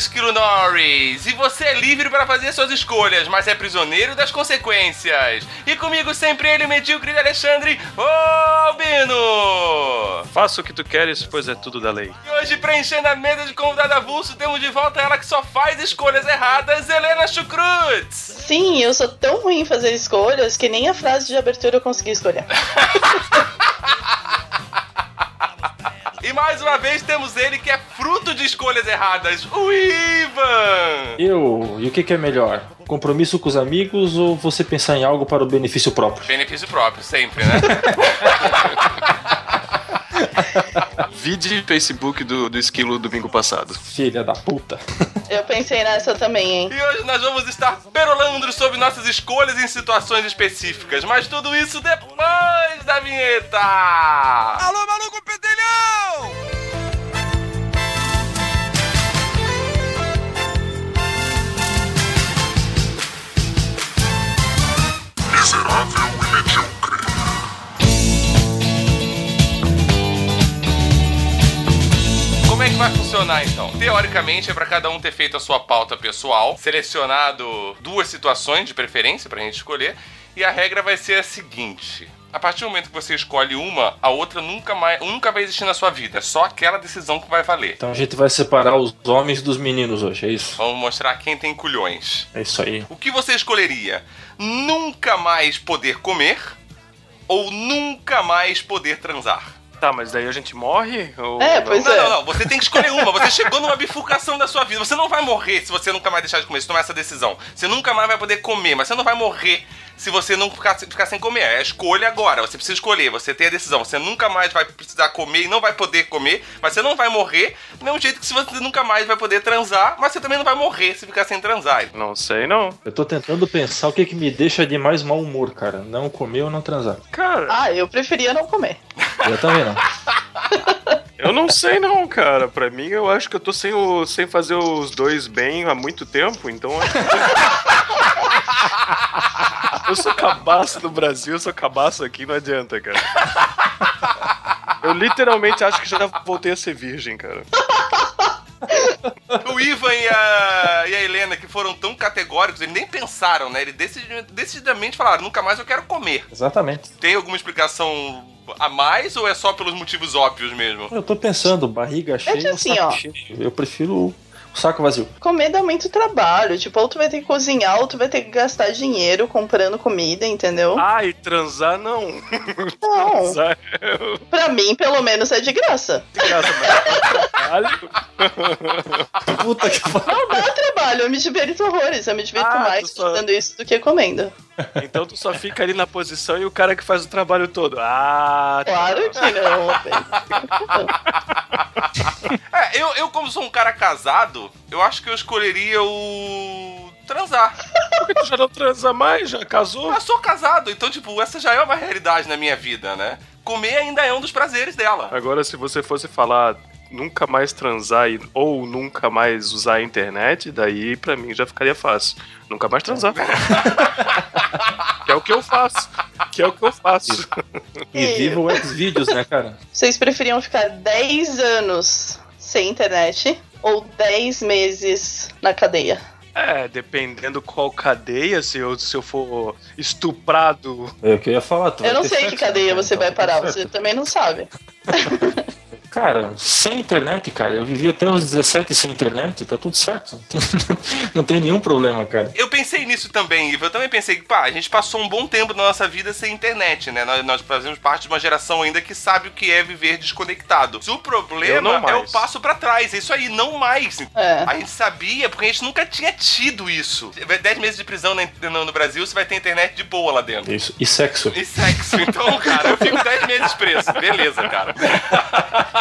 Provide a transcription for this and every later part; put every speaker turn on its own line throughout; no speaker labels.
Esquilo Norris. E você é livre para fazer suas escolhas, mas é prisioneiro das consequências. E comigo sempre ele, medíocre de Alexandre Albino!
Faça o que tu queres, pois é tudo da lei.
E hoje, preenchendo a mesa de convidado avulso, temos de volta ela que só faz escolhas erradas, Helena Chucrutz!
Sim, eu sou tão ruim em fazer escolhas que nem a frase de abertura eu consegui escolher.
E mais uma vez temos ele que é fruto de escolhas erradas, o Ivan!
Eu, e o que, que é melhor? Compromisso com os amigos ou você pensar em algo para o benefício próprio?
Benefício próprio, sempre, né?
Vide Facebook do, do esquilo domingo passado.
Filha da puta.
Eu pensei nessa também, hein?
E hoje nós vamos estar perolando sobre nossas escolhas em situações específicas, mas tudo isso depois da vinheta!
Alô, maluco pedelhão!
Como é que vai funcionar então? Teoricamente é para cada um ter feito a sua pauta pessoal, selecionado duas situações de preferência pra gente escolher, e a regra vai ser a seguinte: a partir do momento que você escolhe uma, a outra nunca mais, nunca vai existir na sua vida. É só aquela decisão que vai valer.
Então a gente vai separar os homens dos meninos hoje, é isso?
Vamos mostrar quem tem culhões.
É isso aí.
O que você escolheria? Nunca mais poder comer ou nunca mais poder transar?
Tá, mas daí a gente morre? Ou
É,
não?
pois
Não,
é.
não, não. Você tem que escolher uma. Você chegou numa bifurcação da sua vida. Você não vai morrer se você nunca mais deixar de comer, se tomar essa decisão. Você nunca mais vai poder comer, mas você não vai morrer se você não ficar, ficar sem comer. É a escolha agora. Você precisa escolher. Você tem a decisão. Você nunca mais vai precisar comer e não vai poder comer, mas você não vai morrer. Do mesmo jeito que se você nunca mais vai poder transar, mas você também não vai morrer se ficar sem transar.
Não sei, não.
Eu tô tentando pensar o que, que me deixa de mais mau humor, cara. Não comer ou não transar.
Cara,
Ah, eu preferia não comer.
Eu também não.
eu não sei, não, cara. Pra mim, eu acho que eu tô sem, o, sem fazer os dois bem há muito tempo, então. acho que- Eu sou cabaço no Brasil, eu sou cabaço aqui, não adianta, cara. Eu literalmente acho que já voltei a ser virgem, cara.
O Ivan e a, e a Helena, que foram tão categóricos, eles nem pensaram, né? Eles decidi- decididamente falaram: nunca mais eu quero comer.
Exatamente.
Tem alguma explicação a mais ou é só pelos motivos óbvios mesmo?
Eu tô pensando, barriga cheia ou
assim, ó.
cheio. Eu prefiro saco vazio.
Comer dá muito trabalho. Tipo, ou tu vai ter que cozinhar, ou tu vai ter que gastar dinheiro comprando comida, entendeu?
Ah, e transar não.
Não.
Transar
Pra mim, pelo menos, é de graça.
é de graça, mas trabalho.
Puta que pariu.
Não dá trabalho, eu me divirto horrores. Eu me divirto
Ah,
mais
só-
fazendo isso do que comendo.
Então tu só fica ali na posição e o cara que faz o trabalho todo. Ah, tá.
Claro que não.
É, eu, eu, como sou um cara casado, eu acho que eu escolheria o. transar.
Por que tu já não transa mais? Já casou?
Eu sou casado, então, tipo, essa já é uma realidade na minha vida, né? Comer ainda é um dos prazeres dela.
Agora, se você fosse falar nunca mais transar e- ou nunca mais usar a internet, daí pra mim já ficaria fácil. Nunca mais transar. que é o que eu faço. Que é o que eu faço.
E viva o Xvideos, né, cara?
Vocês preferiam ficar 10 anos sem internet ou 10 meses na cadeia?
É, dependendo qual cadeia, se eu, se eu for estuprado.
É o que eu ia falar. tu
Eu
vai
não sei que cadeia
né,
você
então
vai
tá tudo
parar, você também não sabe.
Cara, sem internet, cara, eu vivi até os 17 sem internet, tá tudo certo. Não tem nenhum problema, cara.
Eu pensei nisso também, Ivo. Eu também pensei que, pá, a gente passou um bom tempo da nossa vida sem internet, né? Nós, nós fazemos parte de uma geração ainda que sabe o que é viver desconectado. O
Eu
problema
não
é o passo pra trás. É isso aí, não mais.
É.
A gente sabia, porque a gente nunca tinha tido isso. 10 meses de prisão no Brasil, você vai ter internet de boa lá dentro.
Isso. E sexo.
E sexo. Então, cara, eu fico 10 meses preso. Beleza, cara.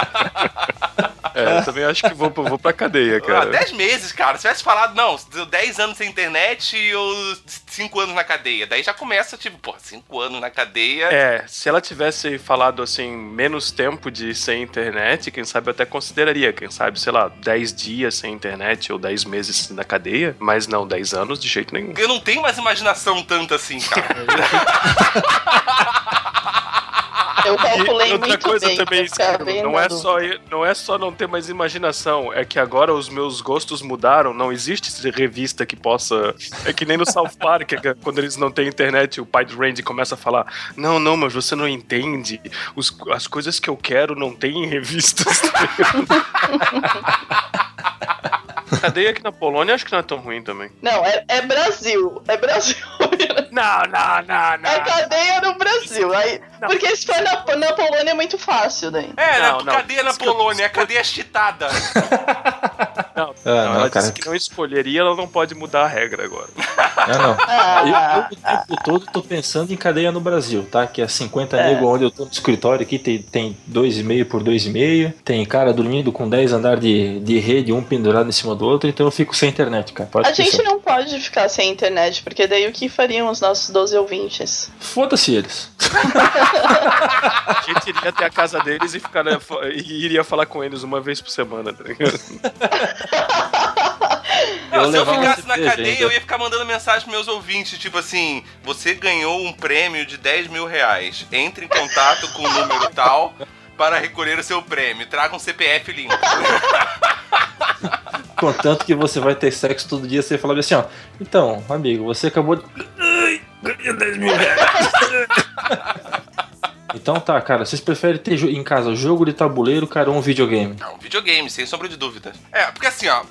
É, eu também acho que vou, vou pra cadeia,
Ah,
cara.
10 meses, cara. Se tivesse falado, não, 10 anos sem internet ou 5 anos na cadeia. Daí já começa, tipo, pô, 5 anos na cadeia.
É, se ela tivesse falado assim, menos tempo de sem internet, quem sabe eu até consideraria, quem sabe, sei lá, 10 dias sem internet ou 10 meses na cadeia, mas não, 10 anos de jeito nenhum.
Eu não tenho mais imaginação tanto assim, cara.
Eu calculei
E outra
muito
coisa
bem.
também,
bem
não é, só, não é só não ter mais imaginação, é que agora os meus gostos mudaram, não existe revista que possa. É que nem no South Park, que quando eles não têm internet, o pai do Randy começa a falar: Não, não, mas você não entende. Os- as coisas que eu quero não tem em revistas. Cadeia aqui na Polônia acho que não é tão ruim também.
Não, é, é Brasil. É Brasil.
Não, não, não, não.
É cadeia no Brasil. Aí,
Não.
porque se for na, na Polônia é muito fácil daí.
É,
Não,
na
não.
cadeia na
Isso que eu-
Polônia, a cadeia chitada.
Não,
Ah,
não,
não,
ela
cara.
disse que não escolheria, ela não pode mudar a regra agora.
Ah, não. Eu,
Ah,
eu o tempo todo tô pensando em cadeia no Brasil, tá? Que é 50
É.
nego onde eu tô no escritório aqui, tem, tem 2,5 por 2,5, tem cara dormindo com 10 andares de, de rede, um pendurado em cima do outro, então eu fico sem internet, cara. Pode
a gente
esquecer.
não pode ficar sem internet, porque daí o que fariam os nossos 12 ouvintes?
Foda-se eles.
A gente iria até a casa deles e, ficar, e iria falar com eles uma vez por semana, tá ligado?
Não,
Eu
se eu ficasse na cadeia,
ainda.
eu ia ficar mandando mensagem pros meus ouvintes, tipo assim, você ganhou um prêmio de 10 mil reais. Entre em contato com o número tal para recolher o seu prêmio. Traga um CPF limpo.
Contanto que você vai ter sexo todo dia, você fala assim, ó. Então, amigo, você acabou de. Ai, ganhei 10 mil reais. Então tá, cara, vocês preferem ter em casa jogo de tabuleiro, cara, ou um videogame?
Não, videogame, sem sombra de dúvidas. É, porque assim, ó,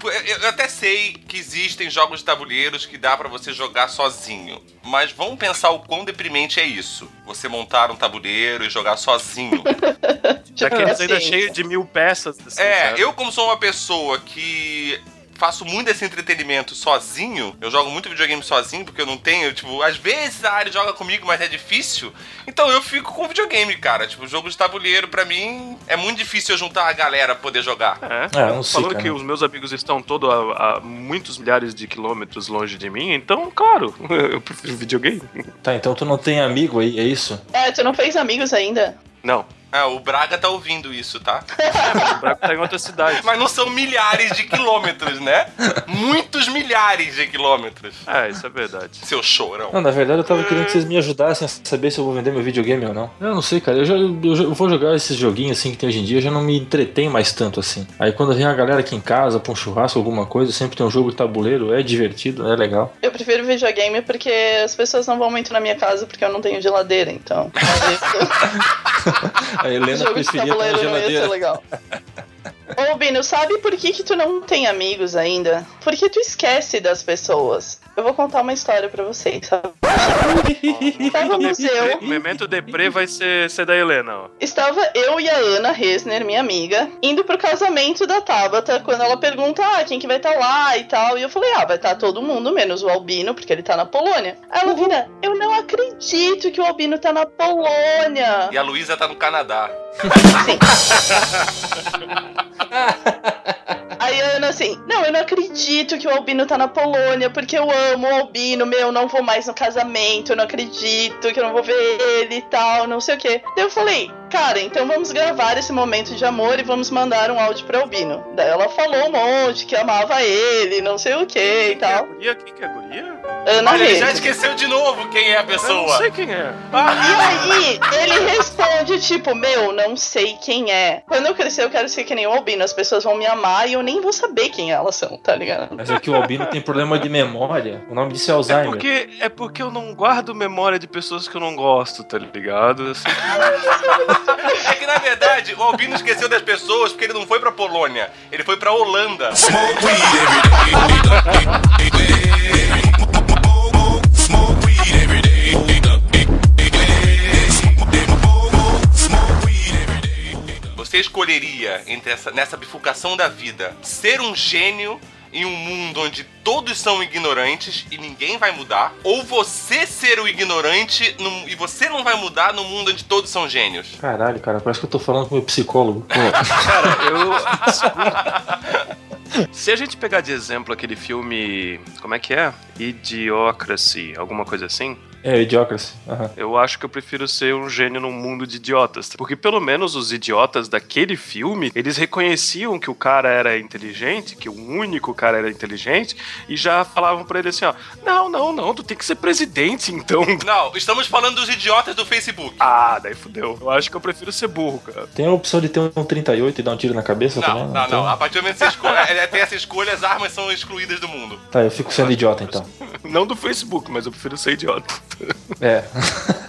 eu até sei que existem jogos de tabuleiros que dá pra você jogar sozinho. Mas vamos pensar o quão deprimente é isso. Você montar um tabuleiro e jogar sozinho.
Daqueles ainda
assim,
cheio de mil peças. assim,
É,
sabe?
eu como sou uma pessoa que faço muito esse entretenimento sozinho, eu jogo muito videogame sozinho, porque eu não tenho, tipo, às vezes a área joga comigo, mas é difícil. Então eu fico com videogame, cara. Tipo, jogo de tabuleiro, pra mim, é muito difícil eu juntar a galera pra poder jogar.
É,
Ah, não sei,
falando
cara.
que os meus amigos estão todos a, a muitos milhares de quilômetros longe de mim, então, claro, eu prefiro videogame.
Tá, então tu não tem amigo aí, é isso?
É, tu não fez amigos ainda?
Não,
Ah, o Braga tá ouvindo isso, tá?
o Braco tá em outra cidade.
Mas não são milhares de quilômetros, né? Muitos milhares de quilômetros.
É, isso é verdade.
Seu chorão.
Não, na verdade eu tava querendo que vocês me ajudassem a saber se eu vou vender meu videogame ou não. Eu não sei, cara. Eu, já, eu, já- eu vou jogar esses joguinhos assim que tem hoje em dia, eu já não me entretém mais tanto assim. Aí quando vem a galera aqui em casa pra um churrasco, alguma coisa, sempre tem um jogo de tabuleiro, é divertido, é legal.
Eu prefiro videogame porque as pessoas não vão muito na minha casa porque eu não tenho geladeira, então.
A Helena
jogo de
preferia ter
tabuleiro não ia ser legal. Ô, Bino, sabe por que, que tu não tem amigos ainda? Porque tu esquece das pessoas. Eu vou contar uma história pra vocês, sabe? Estávamos eu,
O Memento Deprê vai ser, ser da Helena, ó.
estava eu e a Ana Resner, minha amiga, indo pro casamento da Tabata, quando ela pergunta, ah, quem que vai estar lá e tal. E eu falei, ah, vai estar todo mundo, menos o Albino, porque ele tá na Polônia. Aí ela vira, eu não acredito que o Albino tá na Polônia.
E a Luísa tá no Canadá.
Sim. Aí a Ana assim, não, eu não acredito que o Albino tá na Polônia, porque eu amo o Albino, meu, não vou mais no casamento, eu não acredito que eu não vou ver ele e tal, não sei o quê. Daí eu falei, cara, então vamos gravar esse momento de amor e vamos mandar um áudio pro Albino. Daí ela falou um monte que amava ele, não sei o que e
Quem que é a
tal.
guria? Quem que é a guria?
Ana
Olha, ele já esqueceu de novo quem é a
Eu não
pessoa.
sei quem é.
E aí, ele responde, tipo, meu, não sei quem é. Quando eu crescer, eu quero ser que nem o Albino. As pessoas vão me amar e eu nem vou saber quem elas são, tá ligado?
Mas é que o Albino tem problema de memória. O nome disso é
É
Alzheimer.
porque, é porque eu não guardo memória de pessoas que eu não gosto, tá ligado? Assim,
É que na verdade o Albino esqueceu das pessoas porque ele não foi pra Polônia, ele foi pra Holanda. Você escolheria entre essa, nessa bifurcação da vida ser um gênio em um mundo onde todos são ignorantes e ninguém vai mudar, ou você ser o ignorante num- e você não vai mudar no mundo onde todos são gênios.
Caralho, cara, parece que eu tô falando com meu psicólogo.
Cara, eu. Se a gente pegar de exemplo aquele filme. Como é que é? Idiocracy, alguma coisa assim.
É, Idiocracy. Aham.
Eu acho que eu prefiro ser um gênio num mundo de idiotas. Porque pelo menos os idiotas daquele filme, eles reconheciam que o cara era inteligente, que o único cara era inteligente, e já falavam pra ele assim, ó, não, não, não, tu tem que ser presidente, então.
Não, estamos falando dos idiotas do Facebook.
Ah, daí fudeu. Eu acho que eu prefiro ser burro, cara.
Tem a opção de ter um 38 e dar um tiro na cabeça
Não,
também?
não,
Então-
não. A partir do momento que você escolhe, é, tem essa escolha, as armas são excluídas do mundo.
Tá, eu fico sendo idiota então.
Não do Facebook, mas eu prefiro ser idiota.
É.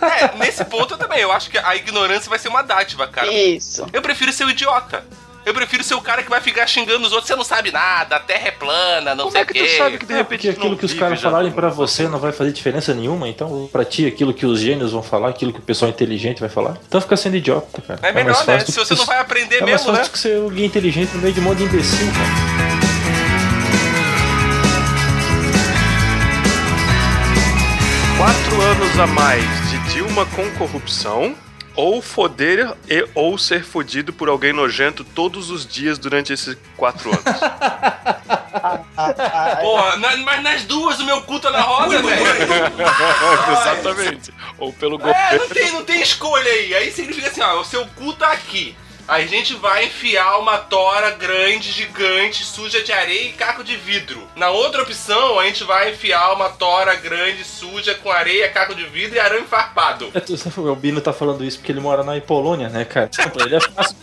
É, nesse ponto eu também. Eu acho que a ignorância vai ser uma dádiva, cara.
Isso.
Eu prefiro ser o idiota. Eu prefiro ser o cara que vai ficar xingando os outros. Você não sabe nada, a terra é plana, não
Como
sei
é
o
que
quê.
tu sabe que de
É,
repente não
aquilo que os caras falarem
mundo?
você não vai fazer diferença nenhuma, então pra ti aquilo que os gênios vão falar, aquilo que o pessoal inteligente vai falar. Então fica sendo idiota, cara.
É melhor,
mais
né? Se
que
você não vai aprender
É mais
mesmo,
fácil
né?
que ser alguém inteligente no meio de um monte de imbecil, cara.
Quatro anos a mais de Dilma com corrupção. Ou foder e ou ser fodido por alguém nojento todos os dias durante esses quatro anos.
Porra, na- mas nas duas o meu cu tá na roda, velho.
Exatamente. Ou pelo
É,
governo.
não tem, não tem escolha aí. Aí significa assim, ó, o seu cu tá aqui. A gente vai enfiar uma tora grande, gigante, suja de areia e caco de vidro. Na outra opção, a gente vai enfiar uma tora grande, suja, com areia, caco de vidro e arame farpado.
É, tu- o Bino tá falando isso porque ele mora na Polônia, né, cara? Pra ele é fácil.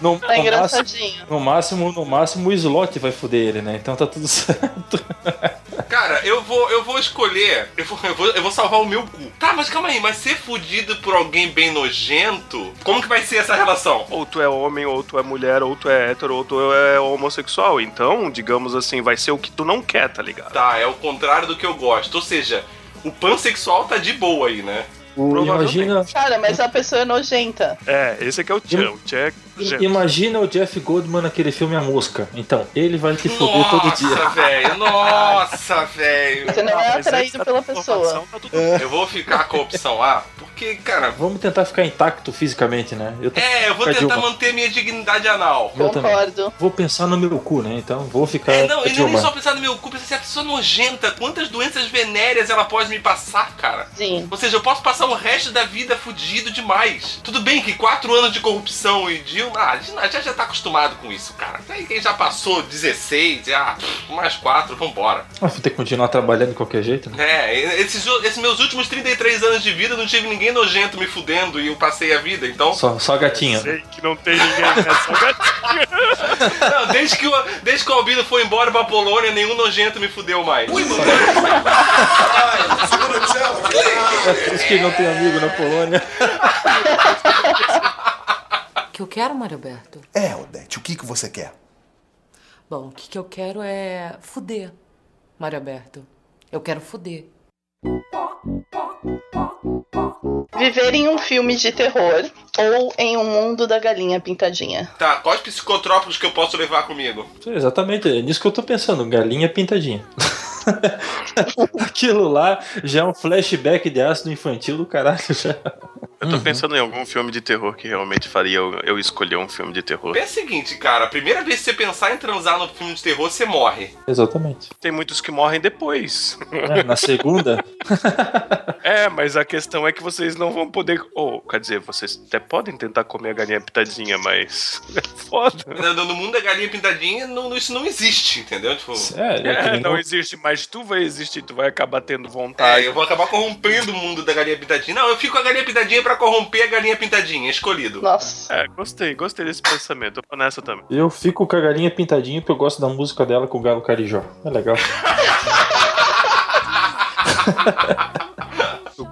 No,
Tá
no máximo,
engraçadinho.
no máximo, no máximo o slot vai foder ele, né? Então tá tudo certo.
Cara, eu vou, eu vou escolher. Eu vou, eu, vou, eu vou salvar o meu cu. Tá, mas calma aí, mas ser fudido por alguém bem nojento, como que vai ser essa relação?
Ou tu é homem, ou tu é mulher, ou tu é hétero, ou tu é homossexual. Então, digamos assim, vai ser o que tu não quer, tá ligado?
Tá, é o contrário do que eu gosto. Ou seja, o pansexual tá de boa aí, né?
O-
Provavelmente.
imagina,
Cara, mas a pessoa é nojenta.
É, esse aqui é o Tchan. O Tchan é nojento.
imagina o Jeff Goldman naquele filme A Mosca. Então, ele vai te foder todo dia.
Nossa, velho. Nossa, velho.
Você não é atraído pela pessoa.
tá tudo-
Eu vou ficar com a opção A, porque, cara.
Vamos tentar ficar intacto fisicamente, né? Eu tô-
É, eu vou tentar
Dilma.
manter minha dignidade anal.
Eu também.
Concordo.
Vou pensar no meu cu, né? Então vou ficar.
É, não, e não é nem
Dilma.
só pensar no meu cu, pensar se a pessoa nojenta, quantas doenças venéreas ela pode me passar, cara?
Sim.
Ou seja, eu posso passar o resto da vida fudido demais. Tudo bem que quatro anos de corrupção e Dilma, ah, já, já, já tá acostumado com isso, cara. Aí quem já passou 16, já, mais quatro, vambora.
Ah, vou ter que continuar trabalhando de qualquer jeito, né?
É, esses, esses meus últimos 33 anos de vida não tive ninguém nojento me fudendo e eu passei a vida, então.
Só, só gatinha.
Sei que não tem ninguém, é só gatinho.
Não, desde que, o, desde que o Albino foi embora pra Polônia, nenhum nojento me fudeu mais.
É por isso que ele não tem amigo na Polônia.
O que eu quero, Mário Alberto?
É, Odete, o que, que você quer?
Bom, o que, que eu quero é fuder, Mário Alberto. Eu quero fuder.
Viver em um filme de terror ou em um mundo da galinha pintadinha.
Tá, quais psicotrópicos que eu posso levar comigo?
Exatamente, é nisso que eu tô pensando. Galinha pintadinha. Aquilo lá já é um flashback de ácido infantil do caralho. Já.
Eu tô pensando em algum filme de terror que realmente faria eu, eu escolher um filme de terror.
Pensa o seguinte, cara, a primeira vez que você pensar em transar no filme de terror, você morre.
Exatamente.
Tem muitos que morrem depois.
É, na segunda,
É, mas a questão é que vocês não vão poder. Ou, quer dizer, vocês até podem tentar comer a galinha pitadinha, mas. É foda.
No no mundo da galinha pintadinha, não- isso não existe, entendeu? Tipo,
é, é
É, não
no-
existe, mas tu vai existir, tu vai acabar tendo
é,
vontade.
eu vou acabar corrompendo o mundo da galinha pintadinha. Não, eu fico com a galinha pintadinha pra corromper a galinha pintadinha, escolhido.
Nossa.
É, gostei, gostei desse pensamento. Eu tô nessa também.
Eu fico com a galinha pintadinha porque eu gosto da música dela com o Galo Carijó. É legal.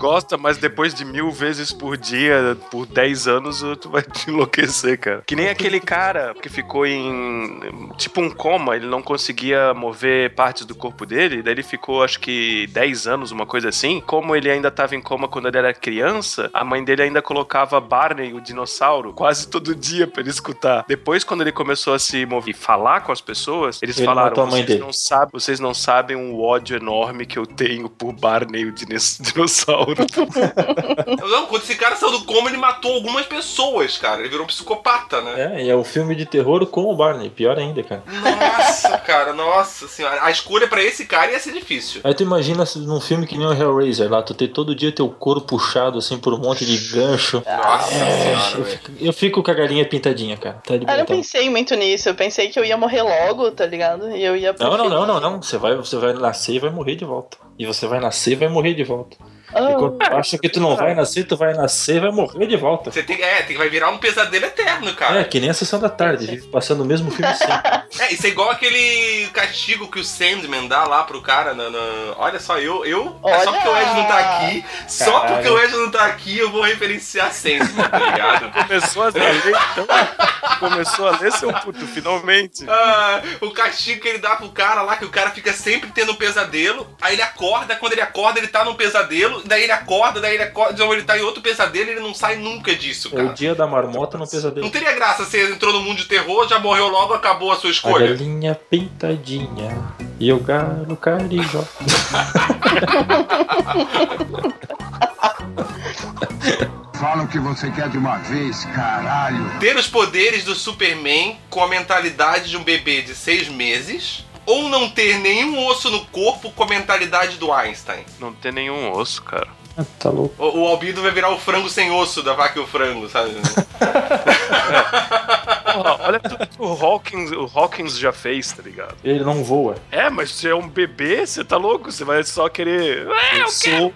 Gosta, mas depois de mil vezes por dia, por 10 anos, tu vai te enlouquecer, cara. Que nem aquele cara que ficou em tipo um coma, ele não conseguia mover partes do corpo dele, daí ele ficou acho que 10 anos, uma coisa assim. Como ele ainda tava em coma quando ele era criança, a mãe dele ainda colocava Barney, o dinossauro, quase todo dia pra ele escutar. Depois, quando ele começou a se mover e falar com as pessoas, eles
Ele
falaram:
matou a mãe
vocês
dele."
não, sabem, vocês não sabem o ódio enorme que eu tenho por Barney, o dinos- dinossauro.
Não, quando esse cara saiu do coma, ele matou algumas pessoas, cara. Ele virou um psicopata, né?
É, e é um filme de terror com o Barney. Pior ainda, cara.
Nossa, cara, nossa senhora. A escolha pra esse cara ia ser difícil.
Aí tu imagina num filme que nem o Hellraiser lá, tu ter todo dia teu couro puxado assim por um monte de gancho.
Nossa
É,
senhora,
eu, fico, eu fico com a galinha pintadinha, cara. Tá de
Ah, eu
tá?
pensei muito nisso. Eu pensei que eu ia morrer logo, tá ligado? E eu ia
Não, não, não, não, não. Você vai, você vai nascer e vai morrer de volta. E você vai nascer e vai morrer de volta. Quando tu acha que tu não vai nascer, tu vai nascer e vai morrer de volta.
Você tem, é, tem, vai virar um pesadelo eterno, cara.
É, que nem a sessão da tarde, vive passando o mesmo filme sempre.
É, isso é igual aquele castigo que o Sandman dá lá pro cara. Na, na- Olha só, eu. eu é só
Olha!
porque o Ed não tá aqui. Só
Caralho.
porque o Ed não tá aqui, eu vou referenciar Sandman, tá ligado?
Começou a ler, então. Começou a ler, seu puto, finalmente.
Ah, o castigo que ele dá pro cara lá, que o cara fica sempre tendo um pesadelo. Aí ele acorda, quando ele acorda, ele tá num pesadelo. Daí ele acorda, daí ele acorda. Então ele tá em outro pesadelo e ele não sai nunca disso,
É o
cara.
dia da marmota no pesadelo.
Não teria graça você entrou no mundo de terror, já morreu logo, acabou a sua
A
escolha.
galinha pintadinha e o galo carijó.
Fala o que você quer de uma vez, caralho.
Ter os poderes do Superman com a mentalidade de um bebê de seis meses. Ou não ter nenhum osso no corpo com a mentalidade do Einstein.
Não tem nenhum osso, cara.
Ah, Tá louco.
O, o Albido vai virar o frango sem osso da vaca e o frango, sabe?
Porra, olha tudo que o Hawkins, o Hawkins já fez, tá ligado?
Ele não voa.
É, mas você é um bebê, você tá louco? Você vai só querer. É,
Eu sou,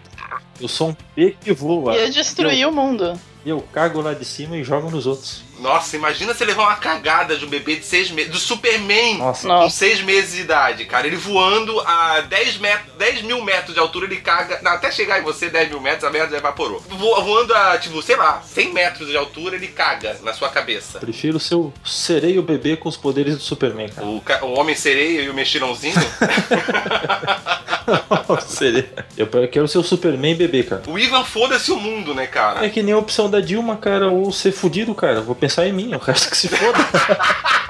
eu sou um peixe que voa.
ia destruir o mundo.
E eu cago lá de cima e jogo nos outros.
Nossa, imagina você levar uma cagada de um bebê de seis meses. Do Superman
Nossa.
com
Nossa.
seis meses de idade, cara. Ele voando a 10, metros, 10 mil metros de altura, ele caga. Não, até chegar em você, 10 mil metros, a merda já evaporou. Vo- Voando a, tipo, sei lá, 100 metros de altura, ele caga na sua cabeça.
Prefiro ser o sereio bebê com os poderes do Superman, cara.
O, ca- o Homem Sereia e o Mexilãozinho.
Sereio. Eu quero ser o Superman bebê, cara.
o Ivan foda-se o mundo, né, cara?
É que nem a opção da Dilma, cara, ou ser fudido, cara. Vou pensar em mim, o resto que se foda.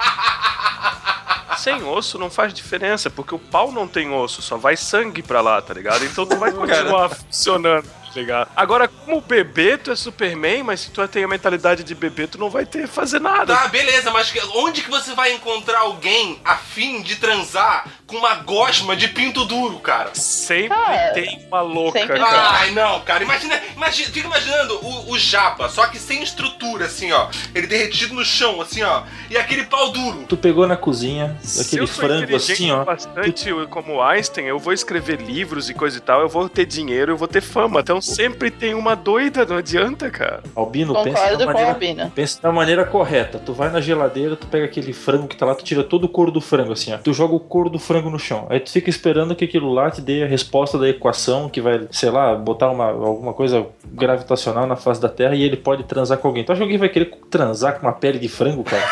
Sem osso não faz diferença, porque o pau não tem osso, só vai sangue pra lá, tá ligado? Então tu vai continuar funcionando, tá ligado? Agora, como bebê, tu é Superman, mas se tu tem a mentalidade de bebê, tu não vai ter fazer nada.
Tá, beleza, mas que- onde que você vai encontrar alguém a fim de transar com uma gosma de pinto duro, cara?
Sempre
Cara,
tem uma louca,
sempre-
cara.
Ai, não, cara. Imagina, imagina fica imaginando o, o japa, só que sem estrutura, assim, ó. Ele derretido no chão, assim, ó. E aquele pau duro.
tu pegou na cozinha, aquele frango assim, ó.
bastante como Einstein, eu vou escrever livros e coisa e tal, eu vou ter dinheiro, eu vou ter fama. Então sempre tem uma doida, não adianta, cara.
Albino, pensa da maneira
Albina.
Pensa da maneira correta. Tu vai na geladeira, tu pega aquele frango que tá lá, tu tira todo o couro do frango, assim, ó. Tu joga o couro do frango no chão. Aí tu fica esperando que aquilo lá te dê a resposta da equação que vai, sei lá, botar uma, alguma coisa gravitacional na face da Terra e ele pode transar com alguém. Tu acha que alguém vai querer transar com uma pele de frango, cara?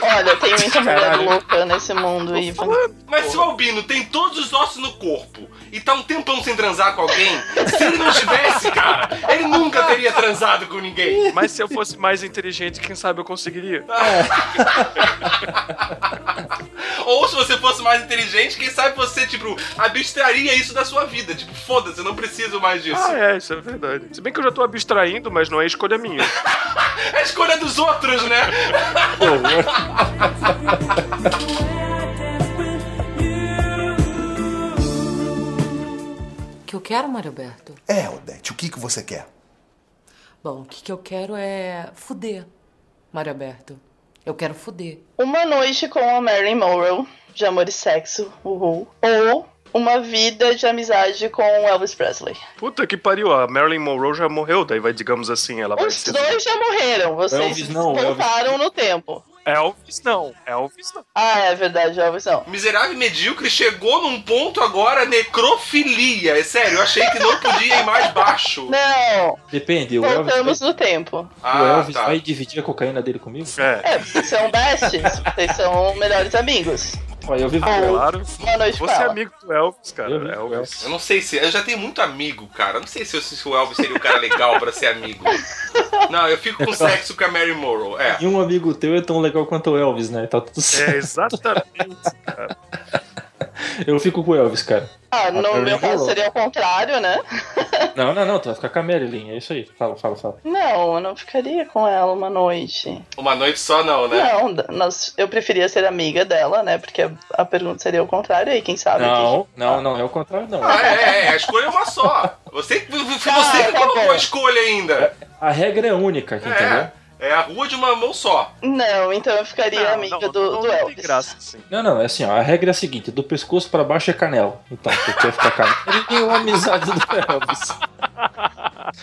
Olha, tem muita mulher louca nesse mundo, Ivan.
Mas se o Albino tem todos os ossos no corpo e tá um tempão sem transar com alguém, se ele não tivesse, cara, ele nunca teria transado com ninguém.
Mas se eu fosse mais inteligente, quem sabe eu conseguiria.
Ou se você fosse mais inteligente, quem sabe você, tipo, abstraria isso da sua vida. Tipo, foda-se, eu não preciso mais disso.
Ah, é, isso é verdade. Se bem que eu já tô abstraindo, mas não é escolha minha.
É a escolha dos outros, né?
O que eu quero, Mário Alberto?
É, Odete, o que, que você quer?
Bom, o que, que eu quero é fuder, Mário Alberto. Eu quero fuder.
Uma noite com a Marilyn Monroe, de amor e sexo, uhul. Ou uma vida de amizade com Elvis Presley.
Puta que pariu, a Marilyn Monroe já morreu, daí vai, digamos assim, ela vai
Os
ser.
dois já morreram, vocês
Elvis não, Elvis-
voltaram no tempo.
Elvis não. Elvis não.
Ah, é verdade, Elvis não.
Miserável e medíocre chegou num ponto agora necrofilia. É sério, eu achei que não podia ir mais baixo.
Não,
Depende, o Elvis,
voltamos
vai,
no tempo.
o
Ah,
Elvis
tá.
vai dividir a cocaína dele comigo?
É,
É, vocês são besties, vocês são melhores amigos.
Eu vivo
Ah,
com
claro.
Com
Você é amigo do Elvis, cara.
Eu o
Elvis.
Elvis.
Eu não sei se. Eu já tenho muito amigo, cara. Eu não sei se, se o Elvis seria o cara legal pra ser amigo. Não, eu fico com sexo com a Mary Morrow. É.
E um amigo teu é tão legal quanto o Elvis, né? Tá tudo
É,
certo.
exatamente, cara.
Eu fico com o Elvis, cara.
Ah, no
Mary
meu caso seria o contrário, né?
Não, não, não, tu vai ficar com a Marilyn, é isso aí. Fala, fala, fala.
Não, eu não ficaria com ela uma noite.
Uma noite só não, né?
Não, nós, eu preferia ser amiga dela, né? Porque a, a pergunta seria o contrário aí, quem sabe?
Não, não, não, é o contrário, não.
Ah, é, é, a escolha é uma só. Você, foi você que
tá
colocou a escolha ainda.
A regra é única aqui, entendeu?
É, a rua de uma mão só.
Não, então eu ficaria
Não,
amiga
não,
do,
não,
do Elvis.
graça, assim.
Não, não, é assim, ó, a regra é a seguinte, do pescoço pra baixo é canela. Então, tu quer ficar canela. Ele tem uma amizade do Elvis.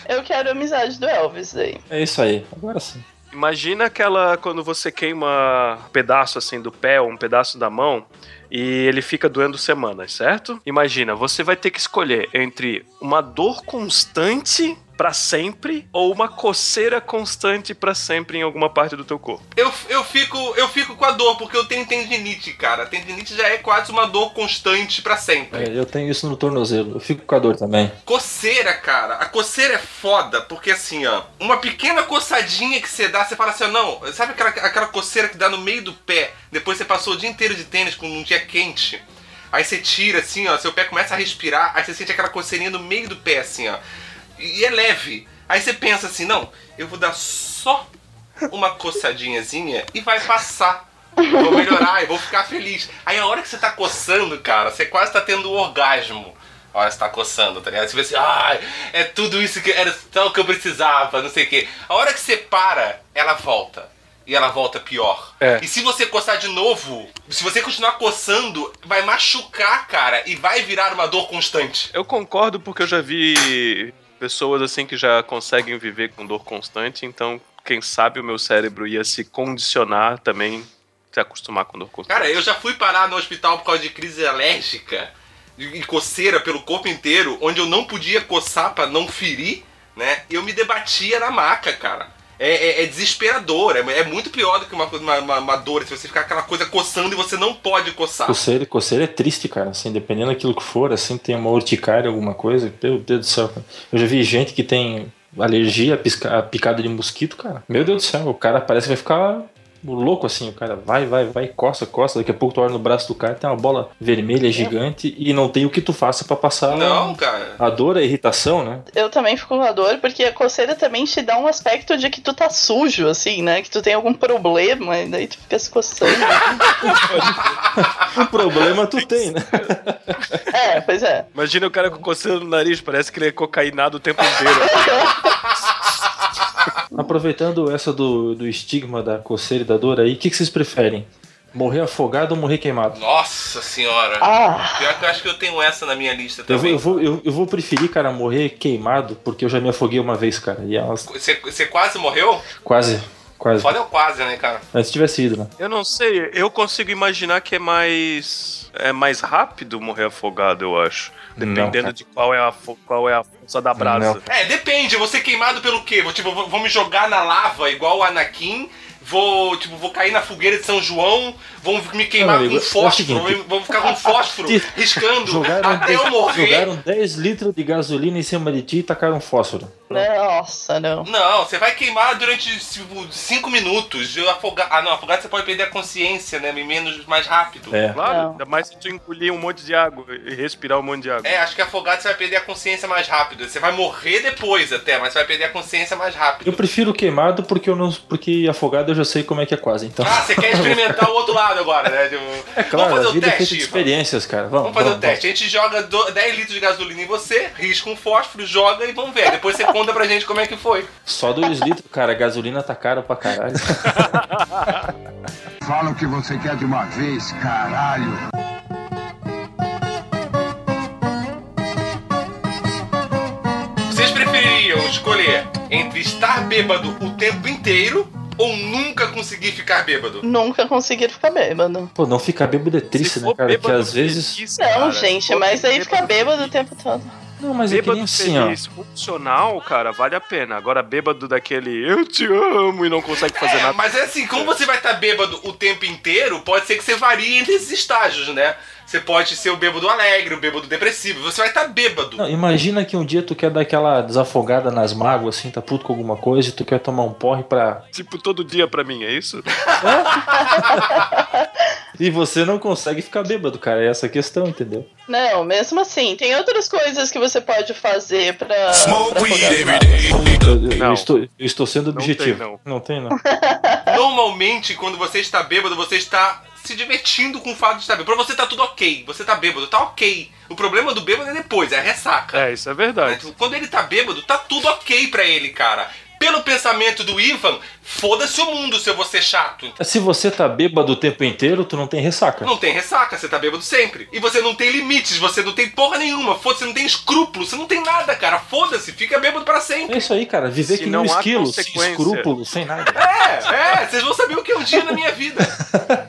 Eu quero a amizade do Elvis daí.
É isso aí, agora sim.
Imagina aquela quando você queima um pedaço assim do pé ou um pedaço da mão e ele fica doendo semanas, certo? Imagina, você vai ter que escolher entre uma dor constante pra sempre ou uma coceira constante pra sempre em alguma parte do teu corpo.
Eu, eu, fico, eu fico com a dor, porque eu tenho tendinite, cara. Tendinite já é quase uma dor constante pra sempre.
É, eu tenho isso no tornozelo, eu fico com a dor também.
Coceira, cara. A coceira é foda, porque assim, ó, uma pequena coçadinha que você dá, você fala assim, ó, não, sabe aquela, aquela coceira que dá no meio do pé, depois você passou o dia inteiro de tênis com um dia quente. Aí você tira assim, ó, seu pé começa a respirar, aí você sente aquela coceirinha no meio do pé, assim, ó. E é leve. Aí você pensa assim, não, eu vou dar só uma coçadinhazinha e vai passar. Vou melhorar e vou ficar feliz. Aí a hora que você tá coçando, cara, você quase tá tendo um orgasmo. A hora que você tá coçando, tá ligado? Você vê assim, ai, é tudo isso que era o que eu precisava, não sei o quê. A hora que você para, ela volta. E ela volta pior.
É.
E se você coçar de novo, se você continuar coçando, vai machucar, cara, e vai virar uma dor constante.
Eu concordo porque eu já vi pessoas assim que já conseguem viver com dor constante, então quem sabe o meu cérebro ia se condicionar também se acostumar com dor constante.
Cara, eu já fui parar no hospital por causa de crise alérgica e coceira pelo corpo inteiro, onde eu não podia coçar pra não ferir, né? E eu me debatia na maca, cara. É, é- é desesperador, é, é muito pior do que uma, uma, uma- dor, se você ficar aquela coisa coçando e você não pode coçar.
Coceira, coceira é triste, cara, assim, dependendo daquilo que for, assim, tem uma urticária, alguma coisa, meu Deus do céu, cara. Eu já vi gente que tem alergia a, pisca- a picada de mosquito, cara. Meu Deus do céu, o cara parece que vai ficar louco assim, o cara vai, vai, vai, coça, coça, daqui a pouco tu olha no braço do cara, tem uma bola vermelha gigante e não tem o que tu faça pra passar
Não, cara.
a dor, a irritação, né?
Eu também fico com a dor, porque a coceira também te dá um aspecto de que tu tá sujo, assim, né? Que tu tem algum problema, e daí tu fica se coçando.
O problema tu tem, né?
é, pois é.
Imagina o cara com coceira no nariz, parece que ele é cocainado o tempo inteiro.
Aproveitando essa do, do estigma da coceira e da dor aí, o que, que vocês preferem? Morrer afogado ou morrer queimado?
Nossa senhora.
Ah,
Pior que eu acho que eu tenho essa na minha lista
Eu vou,
também.
eu, vou, eu, eu vou preferir, cara, morrer queimado, porque eu já me afoguei uma vez, cara. E elas
Você, você quase morreu?
quase, quase.
Foda é o quase, né, cara?
Antes tivesse ido, né?
Eu não sei, eu consigo imaginar que é mais é mais rápido morrer afogado, eu acho.
Não,
Dependendo
cara.
de qual é a qual é a força da brasa.
Não.
É, depende, eu vou ser queimado pelo quê? Vou, tipo, vou, vou me jogar na lava igual o Anakin, vou, tipo, vou cair na fogueira de São João, vão me queimar
Não, amigo,
com
é
fósforo,
seguinte.
vou, vou ficar com fósforo riscando
Jogaram,
até eu morrer.
jogaram 10 litros de gasolina em cima de ti e tacaram fósforo.
nossa, não.
Não, você vai queimar durante 5 minutos. Eu afogar... Ah, não, afogado você pode perder a consciência, né? Menos, mais rápido.
É.
Claro,
Não.
ainda mais se tu engolir um monte de água e respirar um monte de água.
É, acho que afogado você vai perder a consciência mais rápido. Você vai morrer depois até, mas você vai perder a consciência mais rápido.
Eu prefiro queimado porque eu não. Porque afogado eu já sei como é que é quase. Então.
Ah, você quer experimentar o outro lado agora, né? Tipo,
É claro,
vamos fazer o
vida é
teste,
de experiências, cara. Vamos,
Vamos fazer o
vamos,
teste. A gente joga do- 10 litros de gasolina em você, risca um fósforo, joga e vamos ver. Depois você conta pra gente como é que foi.
vamos. Só 2 litros, cara. A gasolina tá cara pra caralho.
Fala o que você quer de uma vez, caralho.
Vocês prefeririam escolher entre estar bêbado o tempo inteiro ou nunca conseguir ficar bêbado?
Nunca conseguiram ficar bêbado.
Pô, não ficar bêbado é triste, né, cara? Porque às vezes.
Não,
cara,
gente, mas aí fica bêbado o tempo todo.
Não, mas é que
Bêbado
nem assim, ó.
feliz, funcional, cara, vale a pena. Agora, bêbado daquele eu te amo e não consegue fazer
É,
nada.
mas é assim, como você vai estar bêbado o tempo inteiro, pode ser que você varie entre esses estágios, né? Você pode ser o bêbado alegre, o bêbado depressivo. Você vai estar bêbado.
Não, imagina que um dia tu quer dar aquela desafogada nas mágoas, assim, tá puto com alguma coisa e tu quer tomar um porre pra.
Tipo, todo dia pra mim, é isso?
E você não consegue ficar bêbado, cara. É essa a questão, entendeu?
Não, mesmo assim, tem outras coisas que você pode fazer pra. pra afogar as mágoas.
Eu,
Não.
estou, eu estou sendo
Não
objetivo.
tem, não.
não tem, não.
Normalmente, quando você está bêbado, você está se divertindo com o fato de estar bêbado. Pra você tá tudo ok. Você tá bêbado, tá ok. O problema do bêbado é depois, é a ressaca.
É, isso é verdade.
Quando ele tá bêbado, tá tudo ok pra ele, cara. Pelo pensamento do Ivan, foda-se o mundo se eu vou ser chato.
Se você tá bêbado o tempo inteiro, tu não tem ressaca.
Não tem ressaca, você tá bêbado sempre. E você não tem limites, você não tem porra nenhuma. Foda-se, você não tem escrúpulos, você não tem nada, cara. Foda-se, fica bêbado pra
É
sempre.
isso aí, cara. Viver
Se
que nem um
não há
esquilo, sem escrúpulo, sem nada.
É, é, vocês vão saber o que é um dia na minha vida.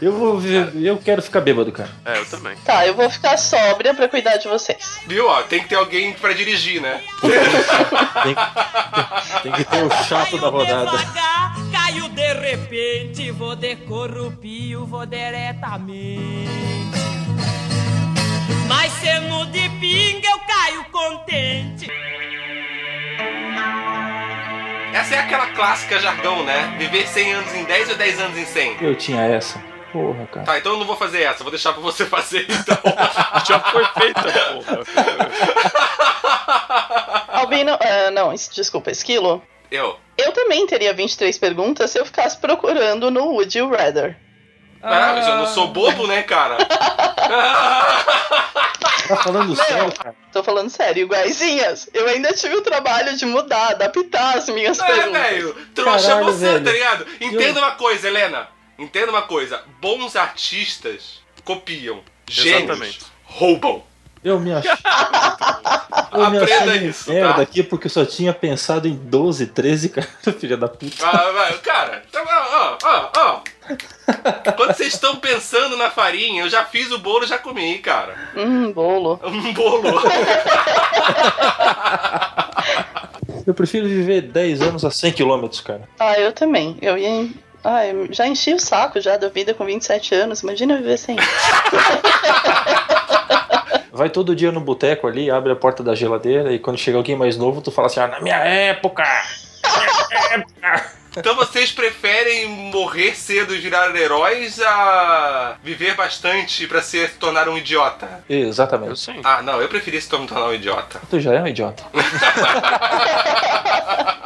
Eu vou viver, eu quero ficar bêbado, cara.
É, eu também.
Tá, eu vou ficar sóbria pra cuidar de vocês.
Viu, ó, tem que ter alguém pra dirigir, né?
Tem, tem- que ter o chato da rodada.
devagar, caio de repente, vou de corrupio, vou diretamente. Mas sendo de pinga eu caio contente.
Essa é aquela clássica jargão, né? Viver 100 anos em 10 ou 10 anos em 100.
Eu tinha essa. Porra, cara.
Tá, então eu não vou fazer essa, vou deixar pra você fazer então.
Já foi feita, porra.
Albino. ah, não, es- desculpa, esquilo.
Eu.
Eu também teria 23 perguntas se eu ficasse procurando no Would You Rather.
Ah, mas eu não sou bobo, né, cara?
Tá falando sério, cara?
Tô falando sério, iguaizinhas. Eu ainda tive o trabalho de mudar, adaptar as minhas
É,
perguntas.
velho. Trouxa
Caralho,
você,
velho.
tá ligado? Entenda uma coisa, Helena. Entenda uma coisa. Bons artistas copiam. Gênios
Exatamente.
roubam.
Eu me achei. Eu me
Aprenda
achei
isso,
merda
tá?
aqui porque eu só tinha pensado em 12, 13, cara. Filha da puta.
Ah, vai, cara, então, ó, ó, ó. Quando vocês estão pensando na farinha, eu já fiz o bolo e já comi, cara.
Hum, bolo.
Um bolo.
Eu prefiro viver 10 anos a 100 km, cara.
Ah, eu também. Eu ia. em- Eu já enchi o saco já da vida com 27 anos. Imagina viver sem.
Vai todo dia no boteco ali, abre a porta da geladeira e quando chega alguém mais novo, tu fala assim: ah, na minha época!
Então vocês preferem morrer cedo e virar heróis a viver bastante pra se tornar um idiota?
Eu
Exatamente.
sim.
Ah, não, eu preferia se tornar um idiota.
Tu já é um idiota.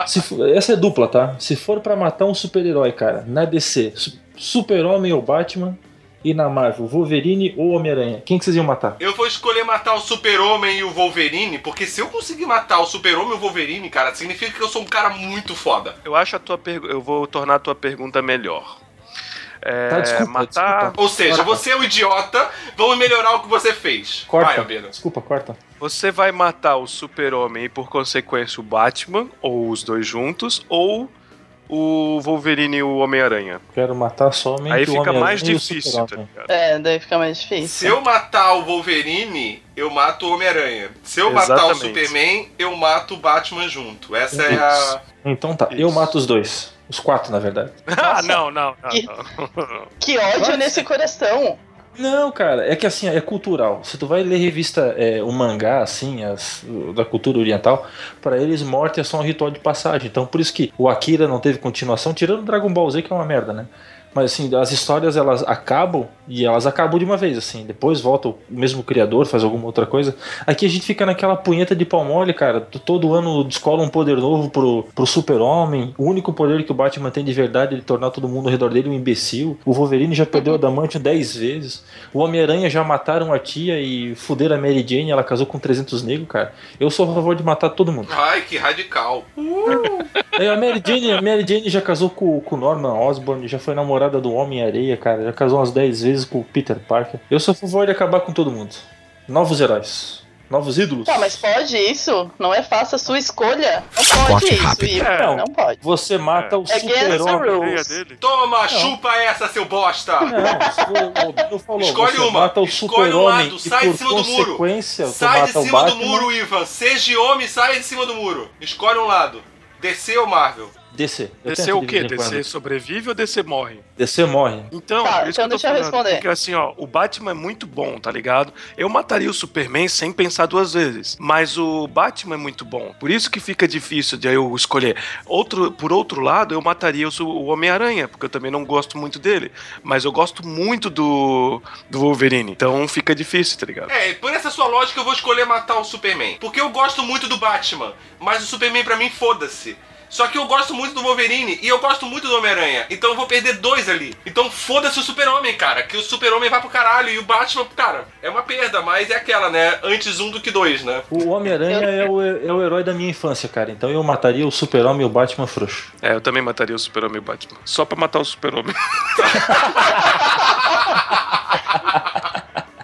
Se for- essa é dupla, tá? Se for pra matar um super-herói, cara, na DC, su- Super-Homem ou Batman, e na Marvel, Wolverine ou Homem-Aranha, quem que vocês iam matar?
Eu vou escolher matar o Super-Homem e o Wolverine, porque se eu conseguir matar o Super-Homem e o Wolverine, cara, significa que eu sou um cara muito foda.
Eu acho a tua pergunta. Eu vou tornar a tua pergunta melhor. É,
Tá, desculpa,
matar.
desculpa.
Ou seja,
Corta.
você é um idiota, vamos melhorar o que você fez.
Corta.
Vai.
Desculpa, corta.
Você vai matar o Super-Homem e, por consequência, o Batman, ou os dois juntos, ou o Wolverine e o Homem-Aranha.
Quero matar somente
Aí
o
fica
Homem-Aranha
mais difícil, tá ligado?
É, daí fica mais
Se
difícil.
eu matar o Wolverine, eu mato o Homem-Aranha. Se eu matar o
Exatamente.
Superman, eu mato o Batman junto. Essa é a.
Então tá, eu
Isso.
mato os dois. Os quatro, na verdade.
Ah, não, não, não.
Que-
não.
Que ódio nesse coração.
Não, cara, é que assim, é cultural. Se tu vai ler revista, é, o mangá, assim, as, da cultura oriental, pra eles morte é só um ritual de passagem. Então por isso que o Akira não teve continuação, tirando o Dragon Ball Z, que é uma merda, né? Mas assim, as histórias elas acabam e elas acabam de uma vez, assim. Depois volta o mesmo criador, faz alguma outra coisa. Aqui a gente fica naquela punheta de pau mole, cara. Todo ano descola um poder novo pro, pro super-homem. O único poder que o Batman tem de verdade é de tornar todo mundo ao redor dele um imbecil. O Wolverine já perdeu a Adamantium 10 vezes. O Homem-Aranha já mataram a tia e fuderam a Mary Jane, ela casou com 300 negros, cara. Eu sou a favor de matar todo mundo.
Ai, que radical.
É, a Mary Jane, a Mary Jane já casou com, com o Norman Osborn, já foi namorada do Homem-Areia, cara. Já casou umas 10 vezes com o Peter Parker. Eu sou a favor de acabar com todo mundo. Novos heróis. Novos ídolos.
Tá, mas pode isso? Não é faça a sua escolha? Não pode isso, Ivo.
É,
Não pode.
Você mata o super-homem.
rules.
dele.
Toma, chupa essa, seu bosta!
Não, o falou,
Escolhe
você
uma,
mata o
escolhe um lado, sai
por
de cima do muro. Sai de
mata o
cima do muro, Ivan. Seja homem, sai de cima do muro. Escolhe um lado. DC ou Marvel?
DC. Eu
DC o quê? DC sobrevive ou DC morre?
DC morre.
Então,
Tá,
isso
então
que eu tô
deixa eu responder.
Porque assim, ó, o Batman é muito bom, tá ligado? Eu mataria o Superman sem pensar duas vezes. Mas o Batman é muito bom. Por isso que fica difícil de eu escolher. Outro, por outro lado, eu mataria o, Homem-Aranha, porque eu também não gosto muito dele. Mas eu gosto muito do, do Wolverine. Então fica difícil, tá ligado?
É, por essa sua lógica eu vou escolher matar o Superman. Porque eu gosto muito do Batman, mas o Superman pra mim foda-se. Só que eu gosto muito do Wolverine e eu gosto muito do Homem-Aranha. Então eu vou perder dois ali. Então foda-se o Super-Homem, cara. Que o Super-Homem vai pro caralho e o Batman, cara, é uma perda, mas é aquela, né? Antes um do que dois, né?
O Homem-Aranha é o, é o herói da minha infância, cara. Então eu mataria o super-homem e o Batman frouxo.
É, eu também mataria o Super-Homem e o Batman. Só pra matar o Super-Homem.